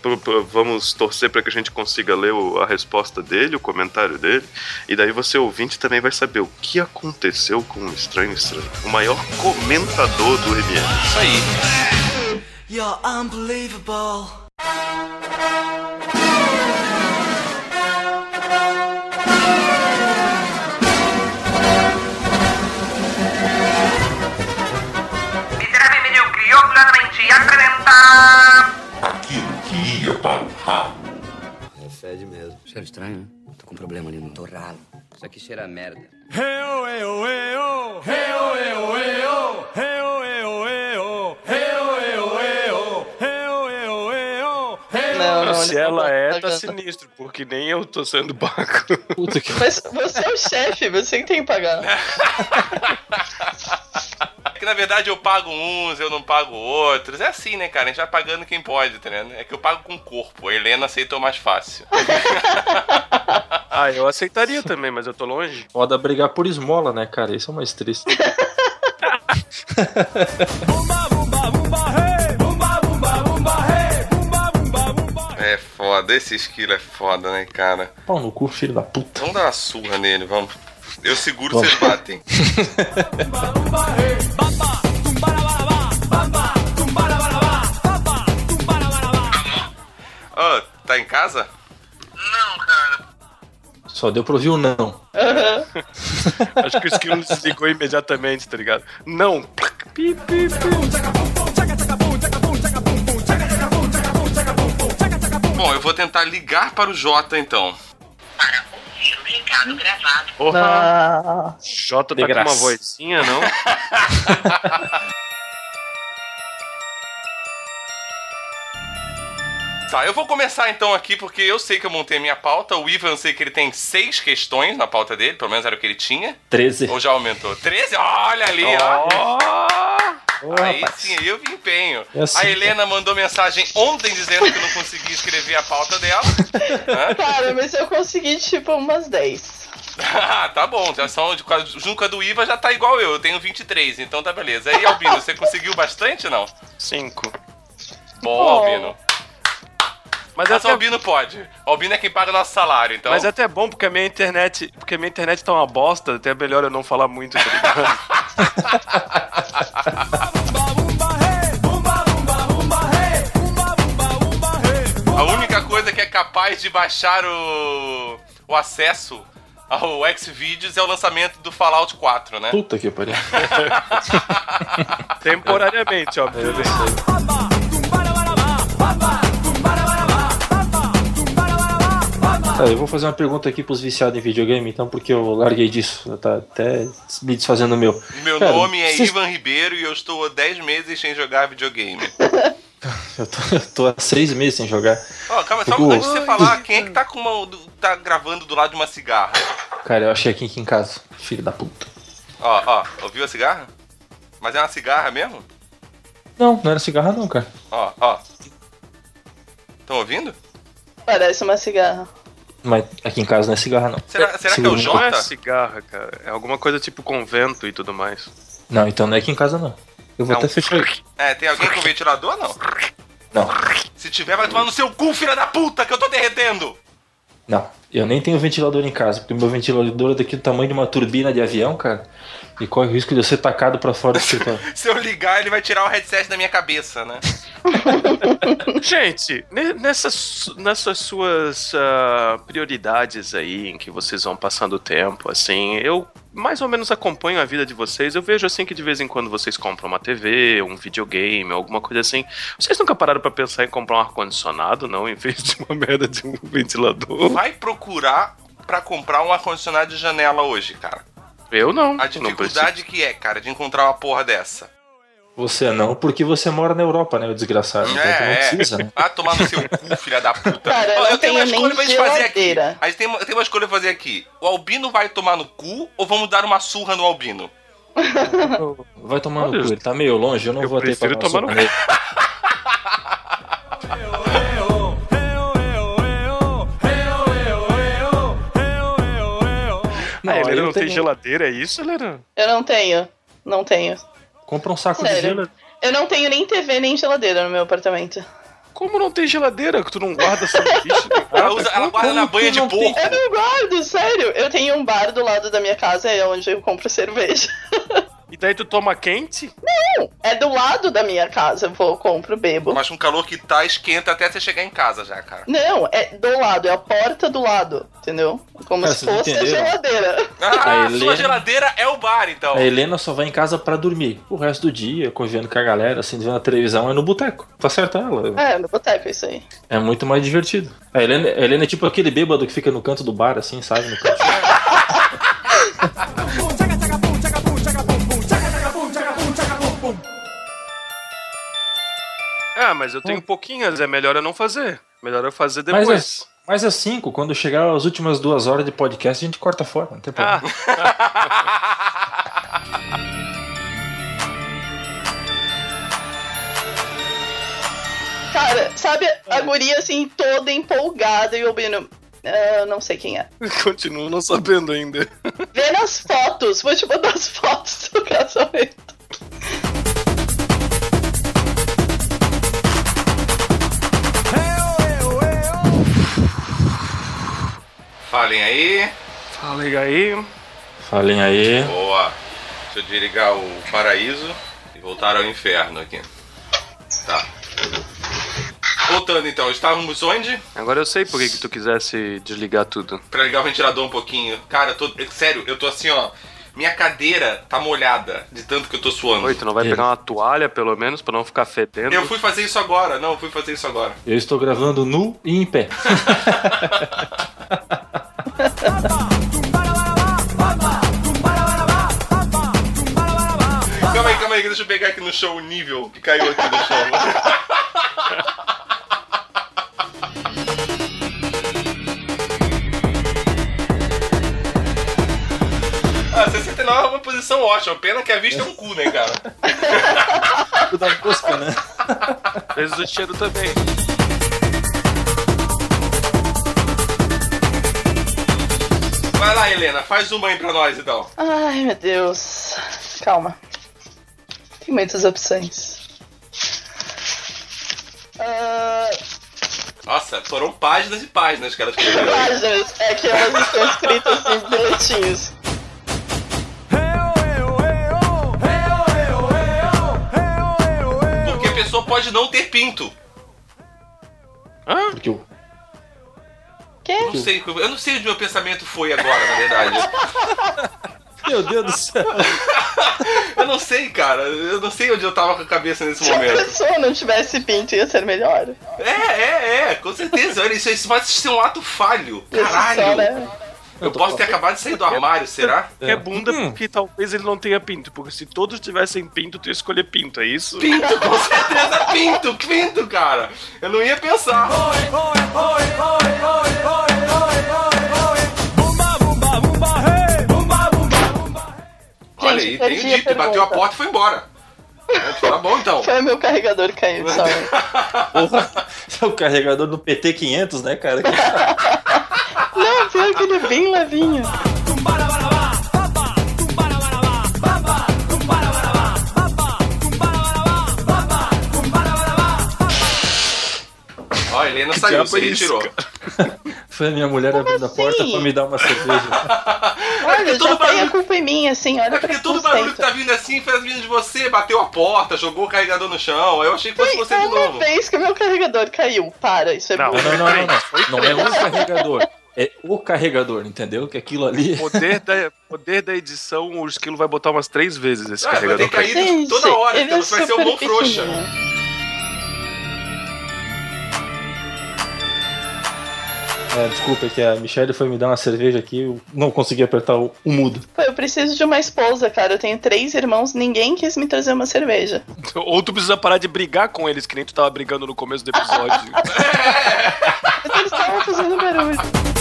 vamos torcer para que a gente consiga ler a resposta dele, o comentário dele. E daí você, ouvinte, também vai saber o que aconteceu com o Estranho Estranho. O maior comentador do MM.
Isso aí.
You're unbelievable
fede mesmo. Cheiro estranho, né? Tô com um problema ali no torralo. Isso aqui cheira a merda.
Heo, oh, hey, oh, Heo, oh. Hey, oh, Heo, eu,
eu, eu.
Se ela
tá
é, tá
pagando.
sinistro, porque nem eu tô sendo pago.
Puta que.
Mas você é o chefe, você que tem que pagar.
É que na verdade eu pago uns, eu não pago outros. É assim, né, cara? A gente vai pagando quem pode, tá entendendo? É que eu pago com o corpo. A Helena aceitou mais fácil.
Ah, eu aceitaria também, mas eu tô longe.
Foda brigar por esmola, né, cara? Isso é mais triste.
É foda, esse esquilo é foda, né, cara?
Pau no cu, filho da puta.
Vamos dar uma surra nele, vamos. Eu seguro, vocês batem. Ô, tá em casa?
Só deu pra ouvir o não.
Acho que o esquilo desligou imediatamente, tá ligado? Não. Pi, pi, pi.
Bom, eu vou tentar ligar para o Jota então.
Recado gravado.
Porra.
Ah,
Jota
De
tá com uma
graça.
vozinha, não?
Tá, eu vou começar então aqui porque eu sei que eu montei a minha pauta. O Ivan, eu sei que ele tem seis questões na pauta dele, pelo menos era o que ele tinha.
13.
Ou já aumentou? 13? Olha ali, ó.
Ô,
Aí
rapaz.
sim, aí eu vi empenho.
É assim.
A Helena mandou mensagem ontem dizendo que não conseguia escrever a pauta dela.
Cara, mas eu consegui tipo umas 10.
Ah, tá bom. Já são, de- junto com a do Iva já tá igual eu. Eu tenho 23, então tá beleza. Aí, Albino, você conseguiu bastante não?
Cinco.
Bom,
Oh.
Albino.
Mas é
Mas o
até,
Albino pode. O Albino é quem paga o nosso salário, então.
mas é até bom porque a minha internet. Porque a minha internet tá uma bosta, até é melhor eu não falar muito, tá ligado?
capaz de baixar o, o acesso ao Xvideos é o lançamento do Fallout 4, né?
Puta que pariu.
Temporariamente, obviamente.
Tá, eu vou fazer uma pergunta aqui pros viciados em videogame, então, porque eu larguei disso. Tá até me desfazendo do meu.
Meu
Cara,
nome é
vocês-
Ivan Ribeiro e eu estou há 10 meses sem jogar videogame.
Eu tô, eu tô há seis meses sem jogar.
Ó, calma, só
Fico-
antes de você falar, quem é que tá, com uma, tá gravando do lado de uma cigarra?
Cara, eu achei aqui, aqui em casa. Filho da puta.
Ó, ó, ouviu a cigarra? Mas é uma cigarra mesmo?
Não, não era cigarra não, cara.
Ó, ó. Estão ouvindo?
Parece uma cigarra.
Mas aqui em casa não é cigarra não.
Será, será que é o
um
Não é
Jota?
cigarra, cara. É alguma coisa tipo convento e tudo mais.
Não, então não é aqui em casa não. Eu vou
Não.
até fechar.
É, tem alguém com ventilador não?
Não,
Se tiver, vai tomar no seu cu, filha da puta, que eu tô derretendo!
não. Eu nem tenho ventilador em casa, porque o meu ventilador é daqui do tamanho de uma turbina de avião, cara. E corre o risco de eu ser tacado pra fora do escritório.
Se eu ligar, ele vai tirar o headset da minha cabeça, né?
Gente, ne- nessas, nessas suas ah, prioridades aí em que vocês vão passando o tempo, assim, eu mais ou menos acompanho a vida de vocês. Eu vejo assim que de vez em quando vocês compram uma TV, um videogame, alguma coisa assim. Vocês nunca pararam pra pensar em comprar um ar-condicionado, não? Em vez de uma merda de um ventilador?
Vai procurar pra comprar um ar-condicionado de janela hoje, cara.
Eu não.
A
não
dificuldade que é, cara, de encontrar uma porra dessa.
Você não, porque você mora na Europa, né, o desgraçado. Então tu não
É,
precisa,
é.
né?
Ah, tomar no seu cu, filha da puta.
Cara, eu não
tenho uma
tenho
escolha pra gente fazer aqui. A gente tem, uma- tem uma escolha pra fazer aqui. O Albino vai tomar no cu ou vamos dar uma surra no Albino?
Vai tomar
Olha,
no cu, ele tá meio longe, eu não
eu
vou ter pra
tomar no
sopa nele.
Ah, ele não
eu
tem
tenho-
geladeira, é isso, Helena?
Eu não tenho. Não tenho.
Compra um saco de
Sério.
gelo.
Eu não tenho nem TV nem geladeira no meu apartamento.
Como não tem geladeira? Que tu não guarda sanduíche?
Ela, usa, ela guarda na banha de
não tem-
porco.
Eu não guardo, sério. Eu tenho um bar do lado da minha casa, é onde eu compro cerveja.
E daí tu toma quente?
Não, é do lado da minha casa. Eu vou, compro, bebo.
Mas com o calor que tá, esquenta até você chegar em casa já, cara.
Não, é do lado, é a porta do lado, entendeu? Como
Cara,
se fosse a
entenderam?
geladeira.
Ah,
A
sua
Helena-
geladeira é o bar, então.
A Helena só vai em casa pra dormir. O resto do dia, convivendo com a galera, assim, vendo a televisão, é no boteco. Tá certo ela.
É, no boteco, isso aí.
É muito mais divertido. A Helena, a Helena é tipo aquele bêbado que fica no canto do bar, assim, sabe? No canto.
Ah, mas eu tenho pouquinhas, é melhor eu não fazer. Melhor eu fazer
Mas
depois.
é, mas é cinco. Quando chegar as últimas duas horas de podcast, a gente corta fora. Não tem problema.
Cara, sabe a guria assim, toda empolgada e o Bino. ah, não sei quem é.
Continuo não sabendo ainda.
Vê nas fotos, vou te mandar as fotos do casamento.
Falem aí.
Falem aí.
Falem aí.
Boa. Deixa eu desligar o paraíso e voltar ao inferno aqui. Tá. Voltando então, estávamos onde?
Agora eu sei por que, que tu quisesse desligar tudo.
Pra ligar o ventilador um pouquinho. Cara, eu tô. Sério, eu tô assim, ó. Minha cadeira tá molhada de tanto que eu tô suando.
Oi, tu não vai pegar uma toalha, pelo menos, pra não ficar fedendo?
Eu fui fazer isso agora, não, eu fui fazer isso agora.
Eu estou gravando nu e em pé.
Calma aí, calma aí, deixa eu pegar aqui no chão o nível que caiu aqui no chão. Ah, 69 é uma posição ótima. Pena que a vista é um cu, né, cara?
O da mosca, né?
Às vezes o cheiro também.
Vai lá, Helena, faz uma aí pra nós então.
Ai, meu Deus. Calma. Tem muitas opções. Ah,
Nossa, foram páginas e páginas que ela escreveu.
páginas. É que elas estão escritas em bilhetinhos.
Porque a pessoa pode não ter pinto.
Porque eu.
Quê?
Eu não sei, eu não sei onde meu pensamento foi agora, na verdade.
Meu Deus do céu.
Eu não sei, cara. Eu não sei onde eu tava com a cabeça nesse
Se a
momento.
pessoa não tivesse pinto, ia ser melhor.
É, é, é, com certeza. Olha, isso, isso pode ser um ato falho.
Só,
Caralho.
né?
Eu posso ter acabado de sair do armário, será?
É bunda porque talvez ele não tenha pinto. Porque se todos tivessem pinto, tu ia escolher pinto, é isso?
Pinto, com certeza, pinto, pinto, cara. Eu não ia pensar. Olha aí,
Gente,
tem o
perdi a
dito. Bateu a porta e foi embora. Tá bom então.
Foi meu carregador que caiu, sorry.
Porra, é o carregador do PT500, né, cara?
Não, pior que ele é bem levinho.
Ó, Helena
Que
saiu, se
é
retirou.
Foi a minha mulher abrindo a porta pra me dar uma cerveja.
Olha, já tem a culpa em mim, assim, olha
É porque todo barulho que tá vindo assim foi vindo de você, bateu a porta, jogou o carregador no chão. Eu achei que fosse você
É
de
uma
novo.
vez que o meu carregador caiu. Para, isso é
Não,
burro.
não, não, não, não. Não é um carregador. É o carregador, entendeu? Que aquilo ali.
Poder da, poder da edição, o esquilo vai botar umas três vezes esse
Ah, vai
carregador.
ter caído
Gente,
toda hora,
ele
então
é
você vai ser o mão
super
frouxa.
É, desculpa, é que a Michelle foi me dar uma cerveja aqui, eu não consegui apertar o, o mudo.
Eu preciso de uma esposa, cara. Eu tenho três irmãos, ninguém quis me trazer uma cerveja.
Ou tu precisa parar de brigar com eles, que nem tu tava brigando no começo do episódio.
Mas eles estavam fazendo barulho.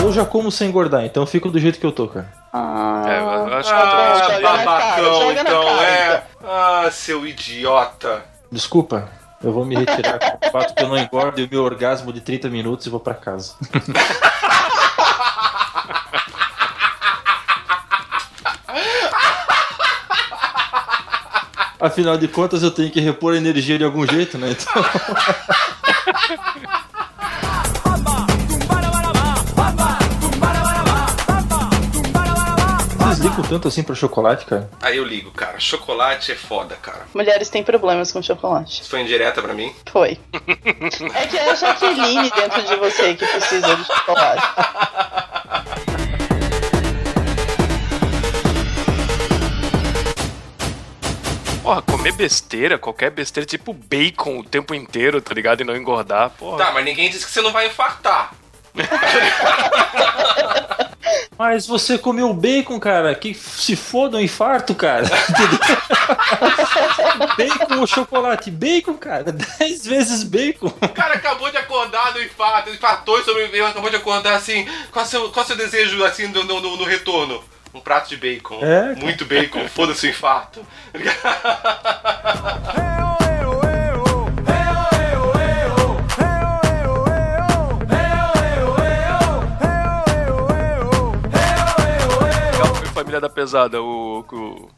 Eu, eu já como sem engordar, então eu fico do jeito que eu tô, cara.
Ah,
É, eu acho que
Ah,
joga na cara,
babacão,
na
então,
cara,
é. Ah, seu idiota.
Desculpa, eu vou me retirar com o fato que eu não engordo e o meu orgasmo de 30 minutos e vou pra casa. Afinal de contas, eu tenho que repor a energia de algum jeito, né? Então. ligo tanto assim pra chocolate, cara.
Aí eu ligo, cara. Chocolate é foda, cara.
Mulheres têm problemas com chocolate.
Isso foi indireta pra mim?
Foi. É que é a Jaqueline dentro de você que precisa de chocolate.
Porra, comer besteira, qualquer besteira, tipo bacon o tempo inteiro, tá ligado? E não engordar, porra.
Tá, mas ninguém disse que você não vai infartar.
Mas você comeu bacon, cara. Que se foda um infarto, cara. bacon ou chocolate? Bacon, cara. Dez vezes bacon.
O cara acabou de acordar do infarto, infartou e sobreviveu, acabou de acordar assim. Qual é o seu, qual é seu desejo assim no, no, no- no retorno? Um prato de bacon.
É.
Muito bacon, foda-se o infarto.
Família da Pesada. O, o,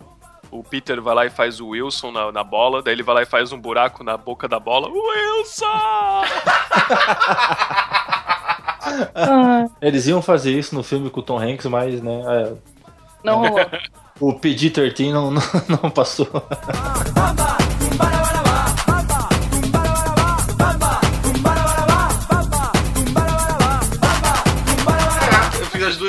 o Peter vai lá e faz o Wilson na, na bola, daí ele vai lá e faz um buraco na boca da bola. Wilson!
Eles iam fazer isso no filme com o Tom Hanks, mas, né. é,
Não rolou.
o PG-13 não, não, não passou.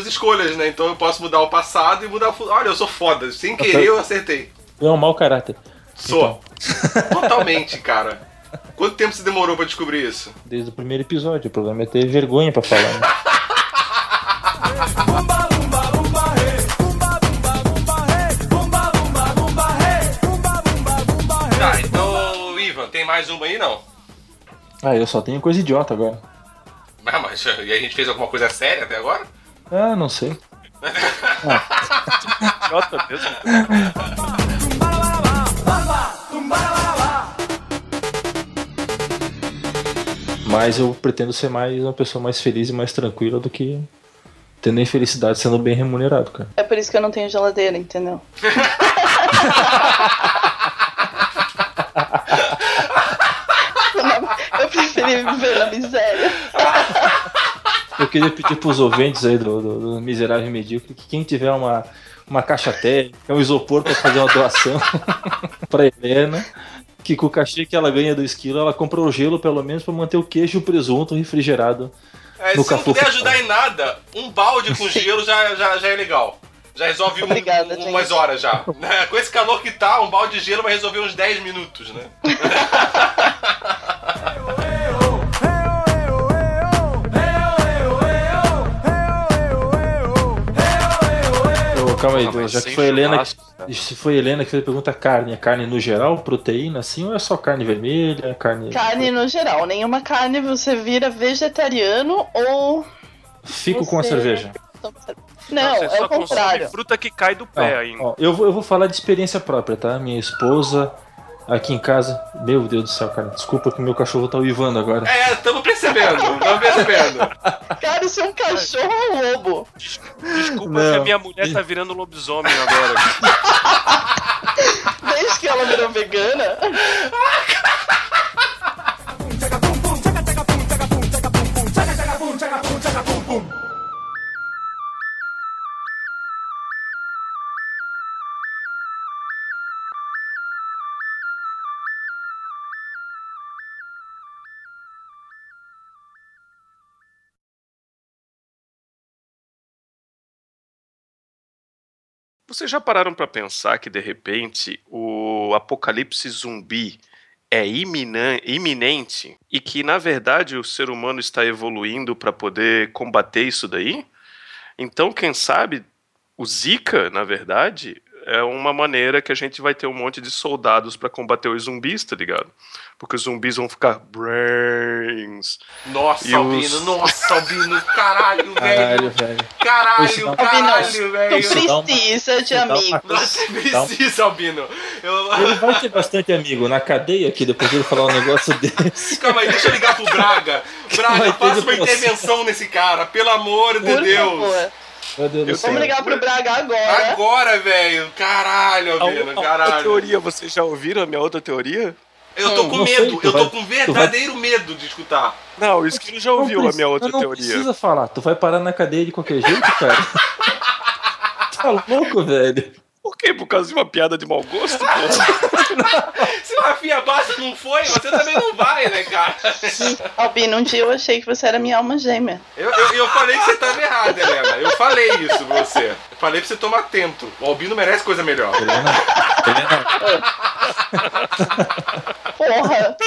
Escolhas, né? Então eu posso mudar o passado e mudar o futuro. Olha, eu sou foda. Sem querer eu acertei.
É um mau caráter.
Sou. Totalmente, cara. Quanto tempo você demorou pra descobrir isso?
Desde o primeiro episódio. O problema é ter vergonha pra falar. né?
Tá, então, Ivan, tem mais uma aí não?
Ah, eu só tenho coisa idiota agora.
Ah, mas e a gente fez alguma coisa séria até agora?
Ah, não sei.
Idiota mesmo.
Mas eu pretendo ser mais uma pessoa mais feliz e mais tranquila do que tendo a infelicidade sendo bem remunerado, cara.
É por isso que eu não tenho geladeira, entendeu? eu preferi viver na miséria.
Eu queria pedir pros ouvintes aí do, do, do Miserável e Medíocre que quem tiver uma, uma caixa térmica, um isopor pra fazer uma doação pra Helena, que com o cachê que ela ganha do esquilo, ela compra o gelo pelo menos pra manter o queijo e o presunto refrigerado
É,
no
se não puder ajudar em nada, um balde com gelo já, já, já é legal. Já resolve um-
Obrigada,
um- umas horas já. Com esse calor que tá, um balde de gelo vai resolver uns 10 minutos, né?
calma aí,
Não,
já que foi a Helena, se foi a Helena que fez a pergunta carne, é carne no geral, proteína assim, ou é só carne vermelha, carne...
Carne no geral, nenhuma carne você vira vegetariano ou.
Fico com a
você-
cerveja.
Não,
você
é o contrário.
fruta que cai do pé
Ó,
ainda.
ó, eu, vou, eu vou falar de experiência própria, tá? Minha esposa aqui em casa. Meu Deus do céu, cara. Desculpa que meu cachorro tá uivando agora.
É, tamo percebendo, tamo percebendo.
Cara, isso é um cachorro ou um lobo?
Desculpa
Não.
que a minha mulher tá virando lobisomem agora.
Desde que ela virou vegana.
Vocês já pararam pra pensar que de repente o apocalipse zumbi é iminente e que na verdade o ser humano está evoluindo para poder combater isso daí? Então, quem sabe o Zika, na verdade, é uma maneira que a gente vai ter um monte de soldados para combater os zumbis, tá ligado? Porque os zumbis vão ficar brains.
Nossa,
E
Albino,
os-
nossa, Albino, caralho,
Caralho,
velho.
velho.
Caralho, caralho, velho.
Uma-
Precisa de
isso dá uma-
amigo.
Nossa,
dá um-
precisa, Albino. Eu...
Ele vai ter bastante amigo na cadeia aqui depois de ele falar um negócio desse.
Calma aí, deixa eu ligar pro Braga. Braga,
Vai ter
faça uma intervenção nesse cara, pelo amor de
Por
Deus.
favor.
Meu Deus do céu.
Vamos ligar pro Braga agora.
Agora, velho. Caralho, Albino,
a
caralho.
teoria, vocês já ouviram a minha outra teoria?
Eu tô com
Não
medo, eu tô
vai-
com
tu
verdadeiro medo de escutar.
Não, o Esquilo já
Não
ouviu a minha outra
não
teoria.
precisa falar, tu vai parar na cadeia de qualquer jeito, cara. Tá louco, velho?
Por quê? Por causa de uma piada de mau gosto?
Se o Rafinha baixa não foi, você também não vai, né, cara?
Albino, um dia eu achei que você era minha alma gêmea.
Eu, eu, eu falei que você estava errada, Helena. Eu falei isso pra você. Eu falei pra você tomar atento. O Albino merece coisa melhor. Helena. Helena.
Porra.